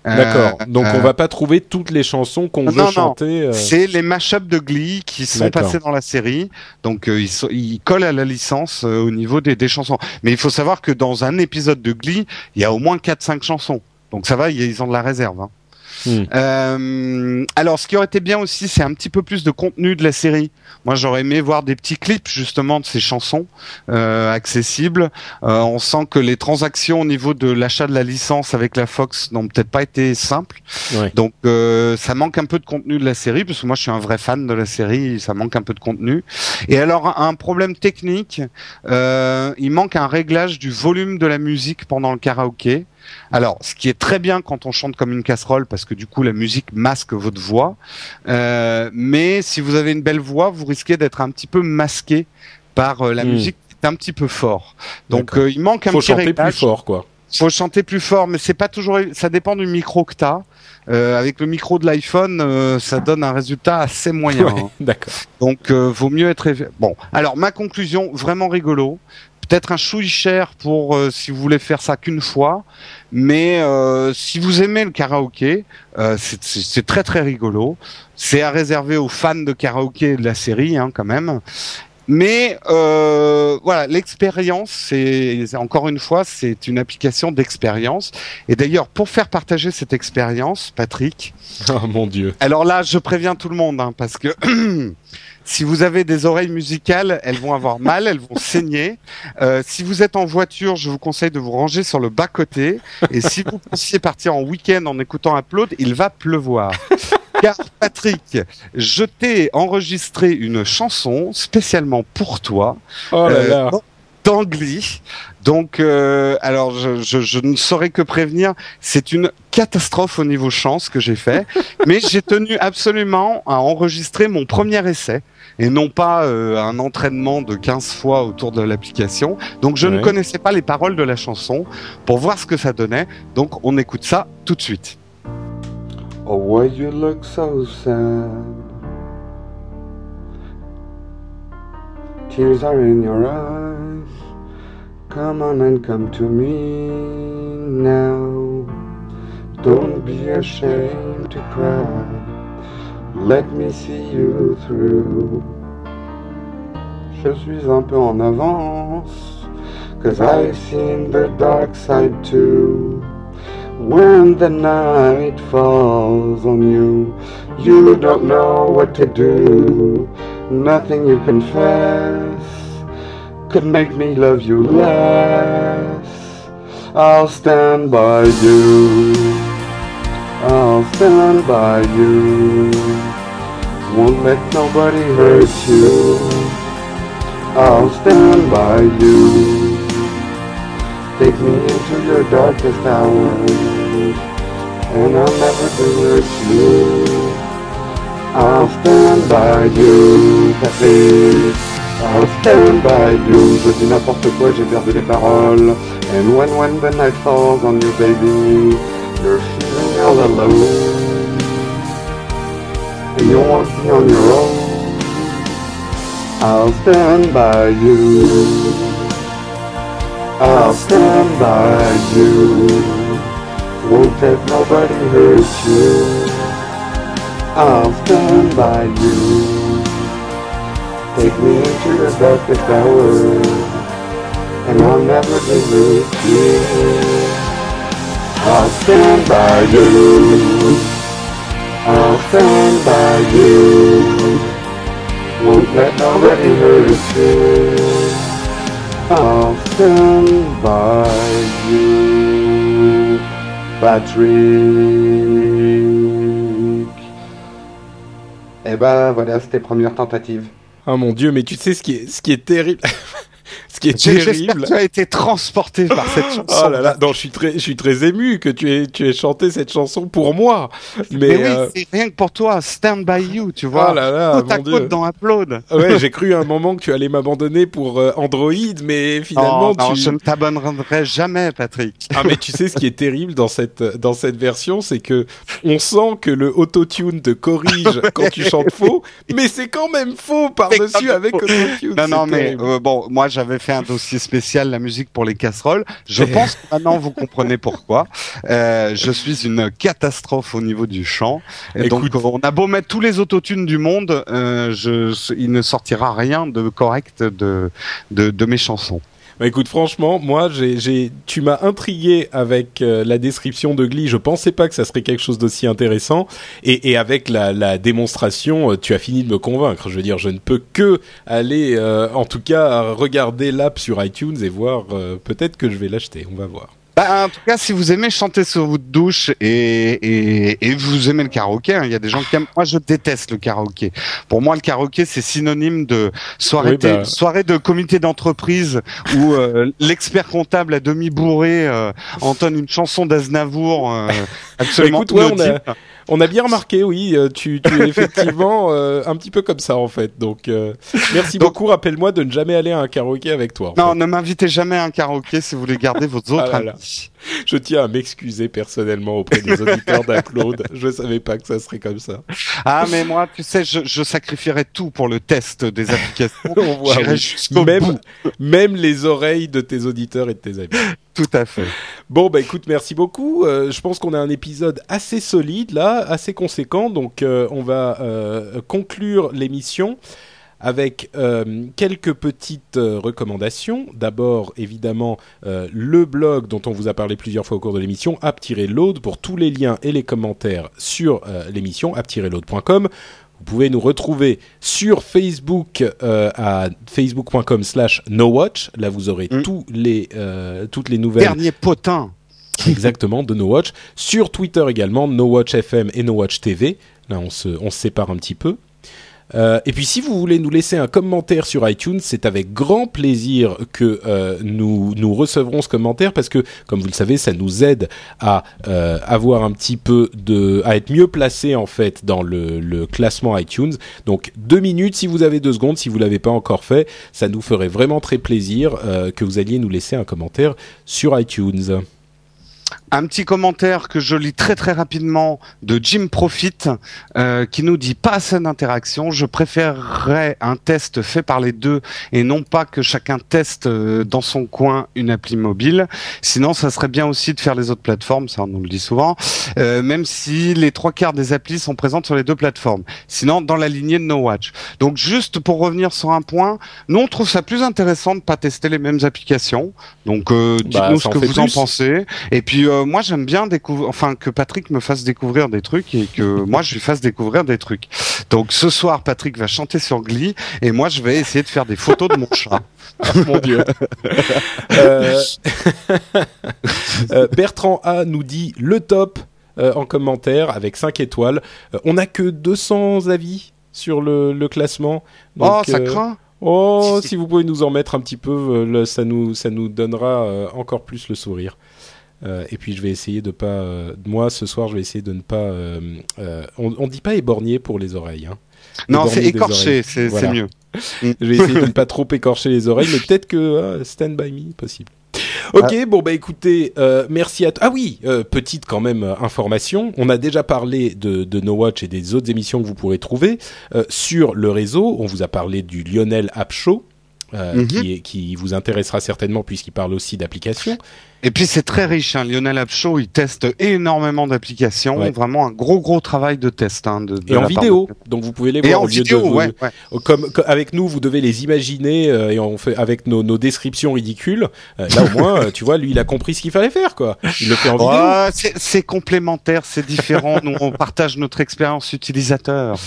D'accord. Donc euh, on va pas trouver toutes les chansons qu'on veut non, chanter. Euh... C'est les mashups de Glee qui sont passés dans la série. Donc euh, ils, sont, ils, collent à la licence euh, au niveau des, des, chansons. Mais il faut savoir que dans un épisode de Glee, il y a au moins 4-5 chansons. Donc ça va, ils ont de la réserve. Hein. Hmm. Euh, alors, ce qui aurait été bien aussi, c'est un petit peu plus de contenu de la série. Moi, j'aurais aimé voir des petits clips justement de ces chansons euh, accessibles. Euh, on sent que les transactions au niveau de l'achat de la licence avec la Fox n'ont peut-être pas été simples. Ouais. Donc, euh, ça manque un peu de contenu de la série, parce que moi, je suis un vrai fan de la série. Ça manque un peu de contenu. Et alors, un problème technique, euh, il manque un réglage du volume de la musique pendant le karaoké. Alors, ce qui est très bien quand on chante comme une casserole, parce que du coup la musique masque votre voix. Euh, mais si vous avez une belle voix, vous risquez d'être un petit peu masqué par euh, la Hmm. mmh. musique qui est un petit peu fort. Donc euh, il manque un Faut petit chanter réglage. plus fort, quoi. Faut chanter plus fort, mais c'est pas toujours. Ça dépend du micro que t'as. Euh, avec le micro de l'iPhone, euh, ça donne un résultat assez moyen. <laughs> Ouais, hein. D'accord. Donc euh, vaut mieux être bon. Alors ma conclusion, vraiment rigolo. Peut-être un chouille cher pour si vous voulez faire ça qu'une fois, mais euh, si vous aimez le karaoké, euh, c'est- très très rigolo. C'est à réserver aux fans de karaoké de la série, hein, quand même. Mais euh, voilà, l'expérience, c'est c'est- encore une fois, c'est une application d'expérience. Et d'ailleurs, pour faire partager cette expérience, Patrick, <laughs> Oh mon dieu. alors là, je préviens tout le monde, hein, parce que <clears throat> si vous avez des oreilles musicales, elles vont avoir mal, elles vont saigner. Euh, si vous êtes en voiture, je vous conseille de vous ranger sur le bas-côté. Et si vous pensiez partir en week-end en écoutant Upload, il va pleuvoir. Car Patrick, je t'ai enregistré une chanson spécialement pour toi Oh là euh, là. Donc, euh, alors, je, je, je ne saurais que prévenir, c'est une catastrophe au niveau chance que j'ai fait, mais j'ai tenu absolument à enregistrer mon premier essai et non pas euh, un entraînement de 15 fois autour de l'application. Donc, je Ouais. ne connaissais pas les paroles de la chanson pour voir ce que ça donnait. Donc, on écoute ça tout de suite. Oh, why you look so sad? Tears are in your eyes. Come on and come to me now. Don't be ashamed to cry. Let me see you through. Je suis un peu en avance. Cause I've seen the dark side too. When the night falls on you, you don't know what to do. Nothing you confess could make me love you less. I'll stand by you. I'll stand by you. Won't let nobody hurt you. I'll stand by you. Take me into your darkest hour, and I'll never desert you. I'll stand by you, café. I'll stand by you. Je dis n'importe quoi, j'ai perdu les paroles. And when, when the night falls on you, baby, you're feeling all alone. And you won't be on your own. I'll stand by you. I'll stand by you. Won't let nobody hurt you. I'll stand by you. Take me into your darkest hour, and I'll never desert you. I'll stand by you. I'll stand by you. Won't let nobody hurt you. I'll stand by you, Patrick. Et ben voilà, c'était première tentative. Ah mon dieu, mais tu sais ce qui est, ce qui est terrible? <laughs> ce qui est terrible. que tu as été transporté par cette chanson. Oh là là, non, je suis très, je suis très ému que tu aies, tu aies chanté cette chanson pour moi. Mais, Mais, oui, euh, c'est rien que pour toi, Stand By You, tu vois. oh là là, Côte à mon côte dieu. dans Upload. Ouais, <laughs> j'ai cru à un moment que tu allais m'abandonner pour euh, Android, mais finalement non, non, tu. je ne t'abonnerai jamais, Patrick. Ah mais tu sais ce qui est terrible dans cette dans cette version, c'est que on sent que le autotune te corrige <laughs> quand tu chantes faux, mais c'est quand même faux par C'est quand dessus même avec autotune. Non, non, mais euh, bon, moi j'avais fait un dossier spécial, la musique pour les casseroles. Je pense que <laughs> maintenant vous comprenez pourquoi. Euh, je suis une catastrophe au niveau du chant. Et donc on a beau mettre tous les autotunes du monde, euh, je, il ne sortira rien de correct de, de, de mes chansons. Bah, écoute, franchement, moi, j'ai, tu m'as intrigué avec euh, la description de Glee. Je pensais pas que ça serait quelque chose d'aussi intéressant. Et, avec la, la démonstration, euh, tu as fini de me convaincre. Je veux dire, je ne peux que aller, euh, en tout cas, regarder l'app sur iTunes et voir. peut-être que je vais l'acheter. On va voir. Bah, en tout cas, si vous aimez chanter sur votre douche et, et, et vous aimez le karaoké, hein, il y a des gens qui aiment. Moi, je déteste le karaoké. Pour moi, le karaoké, c'est synonyme de soirée, Oui, bah. soirée de comité d'entreprise où euh, <laughs> l'expert comptable à demi bourré euh, entonne une chanson d'Aznavour euh, <laughs> absolument Écoute, ouais, on a- inaudible. On a bien remarqué, oui, euh, tu, tu es <laughs> effectivement euh, un petit peu comme ça en fait. Donc, euh, merci Donc- beaucoup. Rappelle-moi de ne jamais aller à un karaoké avec toi. Non, fait. ne m'invitez jamais à un karaoké si vous voulez garder vos autres <laughs> Ah là là. amis. Je tiens à m'excuser personnellement auprès des auditeurs d'Upload. <laughs> Je savais pas que ça serait comme ça. Ah, mais moi, tu sais, je, je sacrifierais tout pour le test des applications. On voit, oui. même, bout. même les oreilles de tes auditeurs et de tes amis. Tout à fait. Bon, bah écoute, merci beaucoup. Euh, je pense qu'on a un épisode assez solide là, assez conséquent. Donc, euh, on va euh, conclure l'émission avec quelques petites recommandations. D'abord, évidemment, le blog dont on vous a parlé plusieurs fois au cours de l'émission, app-load, pour tous les liens et les commentaires sur l'émission, app-load.com. Vous pouvez nous retrouver sur Facebook euh, à facebook.com slash nowatch. Là, vous aurez Mm. tous les, euh, toutes les nouvelles Dernier potin. <laughs> exactement de No Watch. Sur Twitter également, No Watch FM et No Watch TV. Là, on se, on se sépare un petit peu. Euh, et puis, si vous voulez nous laisser un commentaire sur iTunes, c'est avec grand plaisir que euh, nous nous recevrons ce commentaire parce que, comme vous le savez, ça nous aide à euh, avoir un petit peu de, à être mieux placé en fait dans le, le classement iTunes. Donc, deux minutes si vous avez deux secondes, si vous l'avez pas encore fait, ça nous ferait vraiment très plaisir que vous alliez nous laisser un commentaire sur iTunes. Un petit commentaire que je lis très très rapidement de Jim Profit euh, qui nous dit pas assez d'interaction. Je préférerais un test fait par les deux et non pas que chacun teste euh, dans son coin une appli mobile. Sinon, ça serait bien aussi de faire les autres plateformes, ça on nous le dit souvent, euh, même si les trois quarts des applis sont présentes sur les deux plateformes. Sinon, dans la lignée de No Watch. Donc juste pour revenir sur un point, nous on trouve ça plus intéressant de pas tester les mêmes applications. Donc euh, Bah, dites-nous ce que vous en pensez. Et puis euh, moi j'aime bien découvrir, enfin que Patrick me fasse découvrir des trucs et que <laughs> moi je lui fasse découvrir des trucs. Donc ce soir Patrick va chanter sur Glee et moi je vais essayer de faire des photos de mon chat. <laughs> Mon Dieu. <laughs> Euh, euh, Bertrand A nous dit le top euh, en commentaire avec 5 étoiles. Euh, on n'a que 200 avis sur le, le classement. Donc, oh ça euh, craint. Oh, Si, si vous pouvez nous en mettre un petit peu, euh, le- ça nous ça nous donnera euh, encore plus le sourire. Euh, et puis je vais essayer de pas, euh, moi ce soir je vais essayer de ne pas, euh, on, on dit pas éborgner pour les oreilles. Hein. Non c'est écorché, c'est Voilà. mieux. <laughs> Je vais essayer de ne pas trop écorcher les oreilles, mais peut-être que euh, Stand By Me, possible. Ok, bon bah écoutez, euh, merci à toi. Ah oui, euh, petite quand même euh, information. On a déjà parlé de, de No Watch et des autres émissions que vous pourrez trouver sur le réseau. On vous a parlé du Lionel App Show. Mhm. qui, est- qui vous intéressera certainement puisqu'il parle aussi d'applications. Et puis c'est très riche. Hein. Lionel Apshaw, il teste énormément d'applications. Ouais. Vraiment un gros gros travail de test. Hein, de, de Et en vidéo, de- donc vous pouvez les Et voir en au lieu vidéo, de vous- ouais, ouais. comme, comme- avec nous, vous devez les imaginer euh, et on fait avec nos, nos descriptions ridicules. Euh, là au moins, euh, tu vois, lui, il a compris ce qu'il fallait faire, quoi. Il le fait en vidéo. C'est- c'est complémentaire, c'est différent. Nous, on partage notre expérience utilisateur.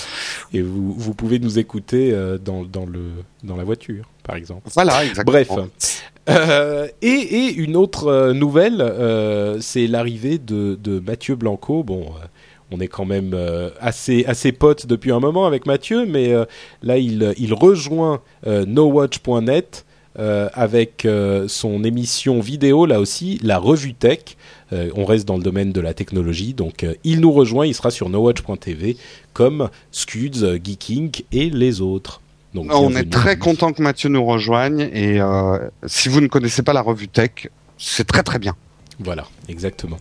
Et vous, vous pouvez nous écouter euh, dans, dans, le, dans la voiture, par exemple. Voilà, exactement. Bref. Euh, et, une autre euh, nouvelle, euh, c'est l'arrivée de, Mathieu Blanco. Bon, on est quand même assez, assez potes depuis un moment avec Mathieu, mais là, il, il rejoint nowatch.net avec son émission vidéo, là aussi, la revue tech. On reste dans le domaine de la technologie, donc il nous rejoint, il sera sur nowatch.tv comme Scuds, Geeking et les autres. Donc, On bienvenue. est très content que Mathieu nous rejoigne et euh, si vous ne connaissez pas la revue Tech, c'est très très bien. Voilà, exactement.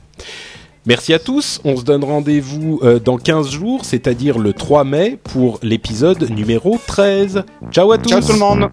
Merci à tous. On se donne rendez-vous euh, dans 15 jours, c'est-à-dire le 3 mai, pour l'épisode numéro 13. Ciao à tous Ciao tout le monde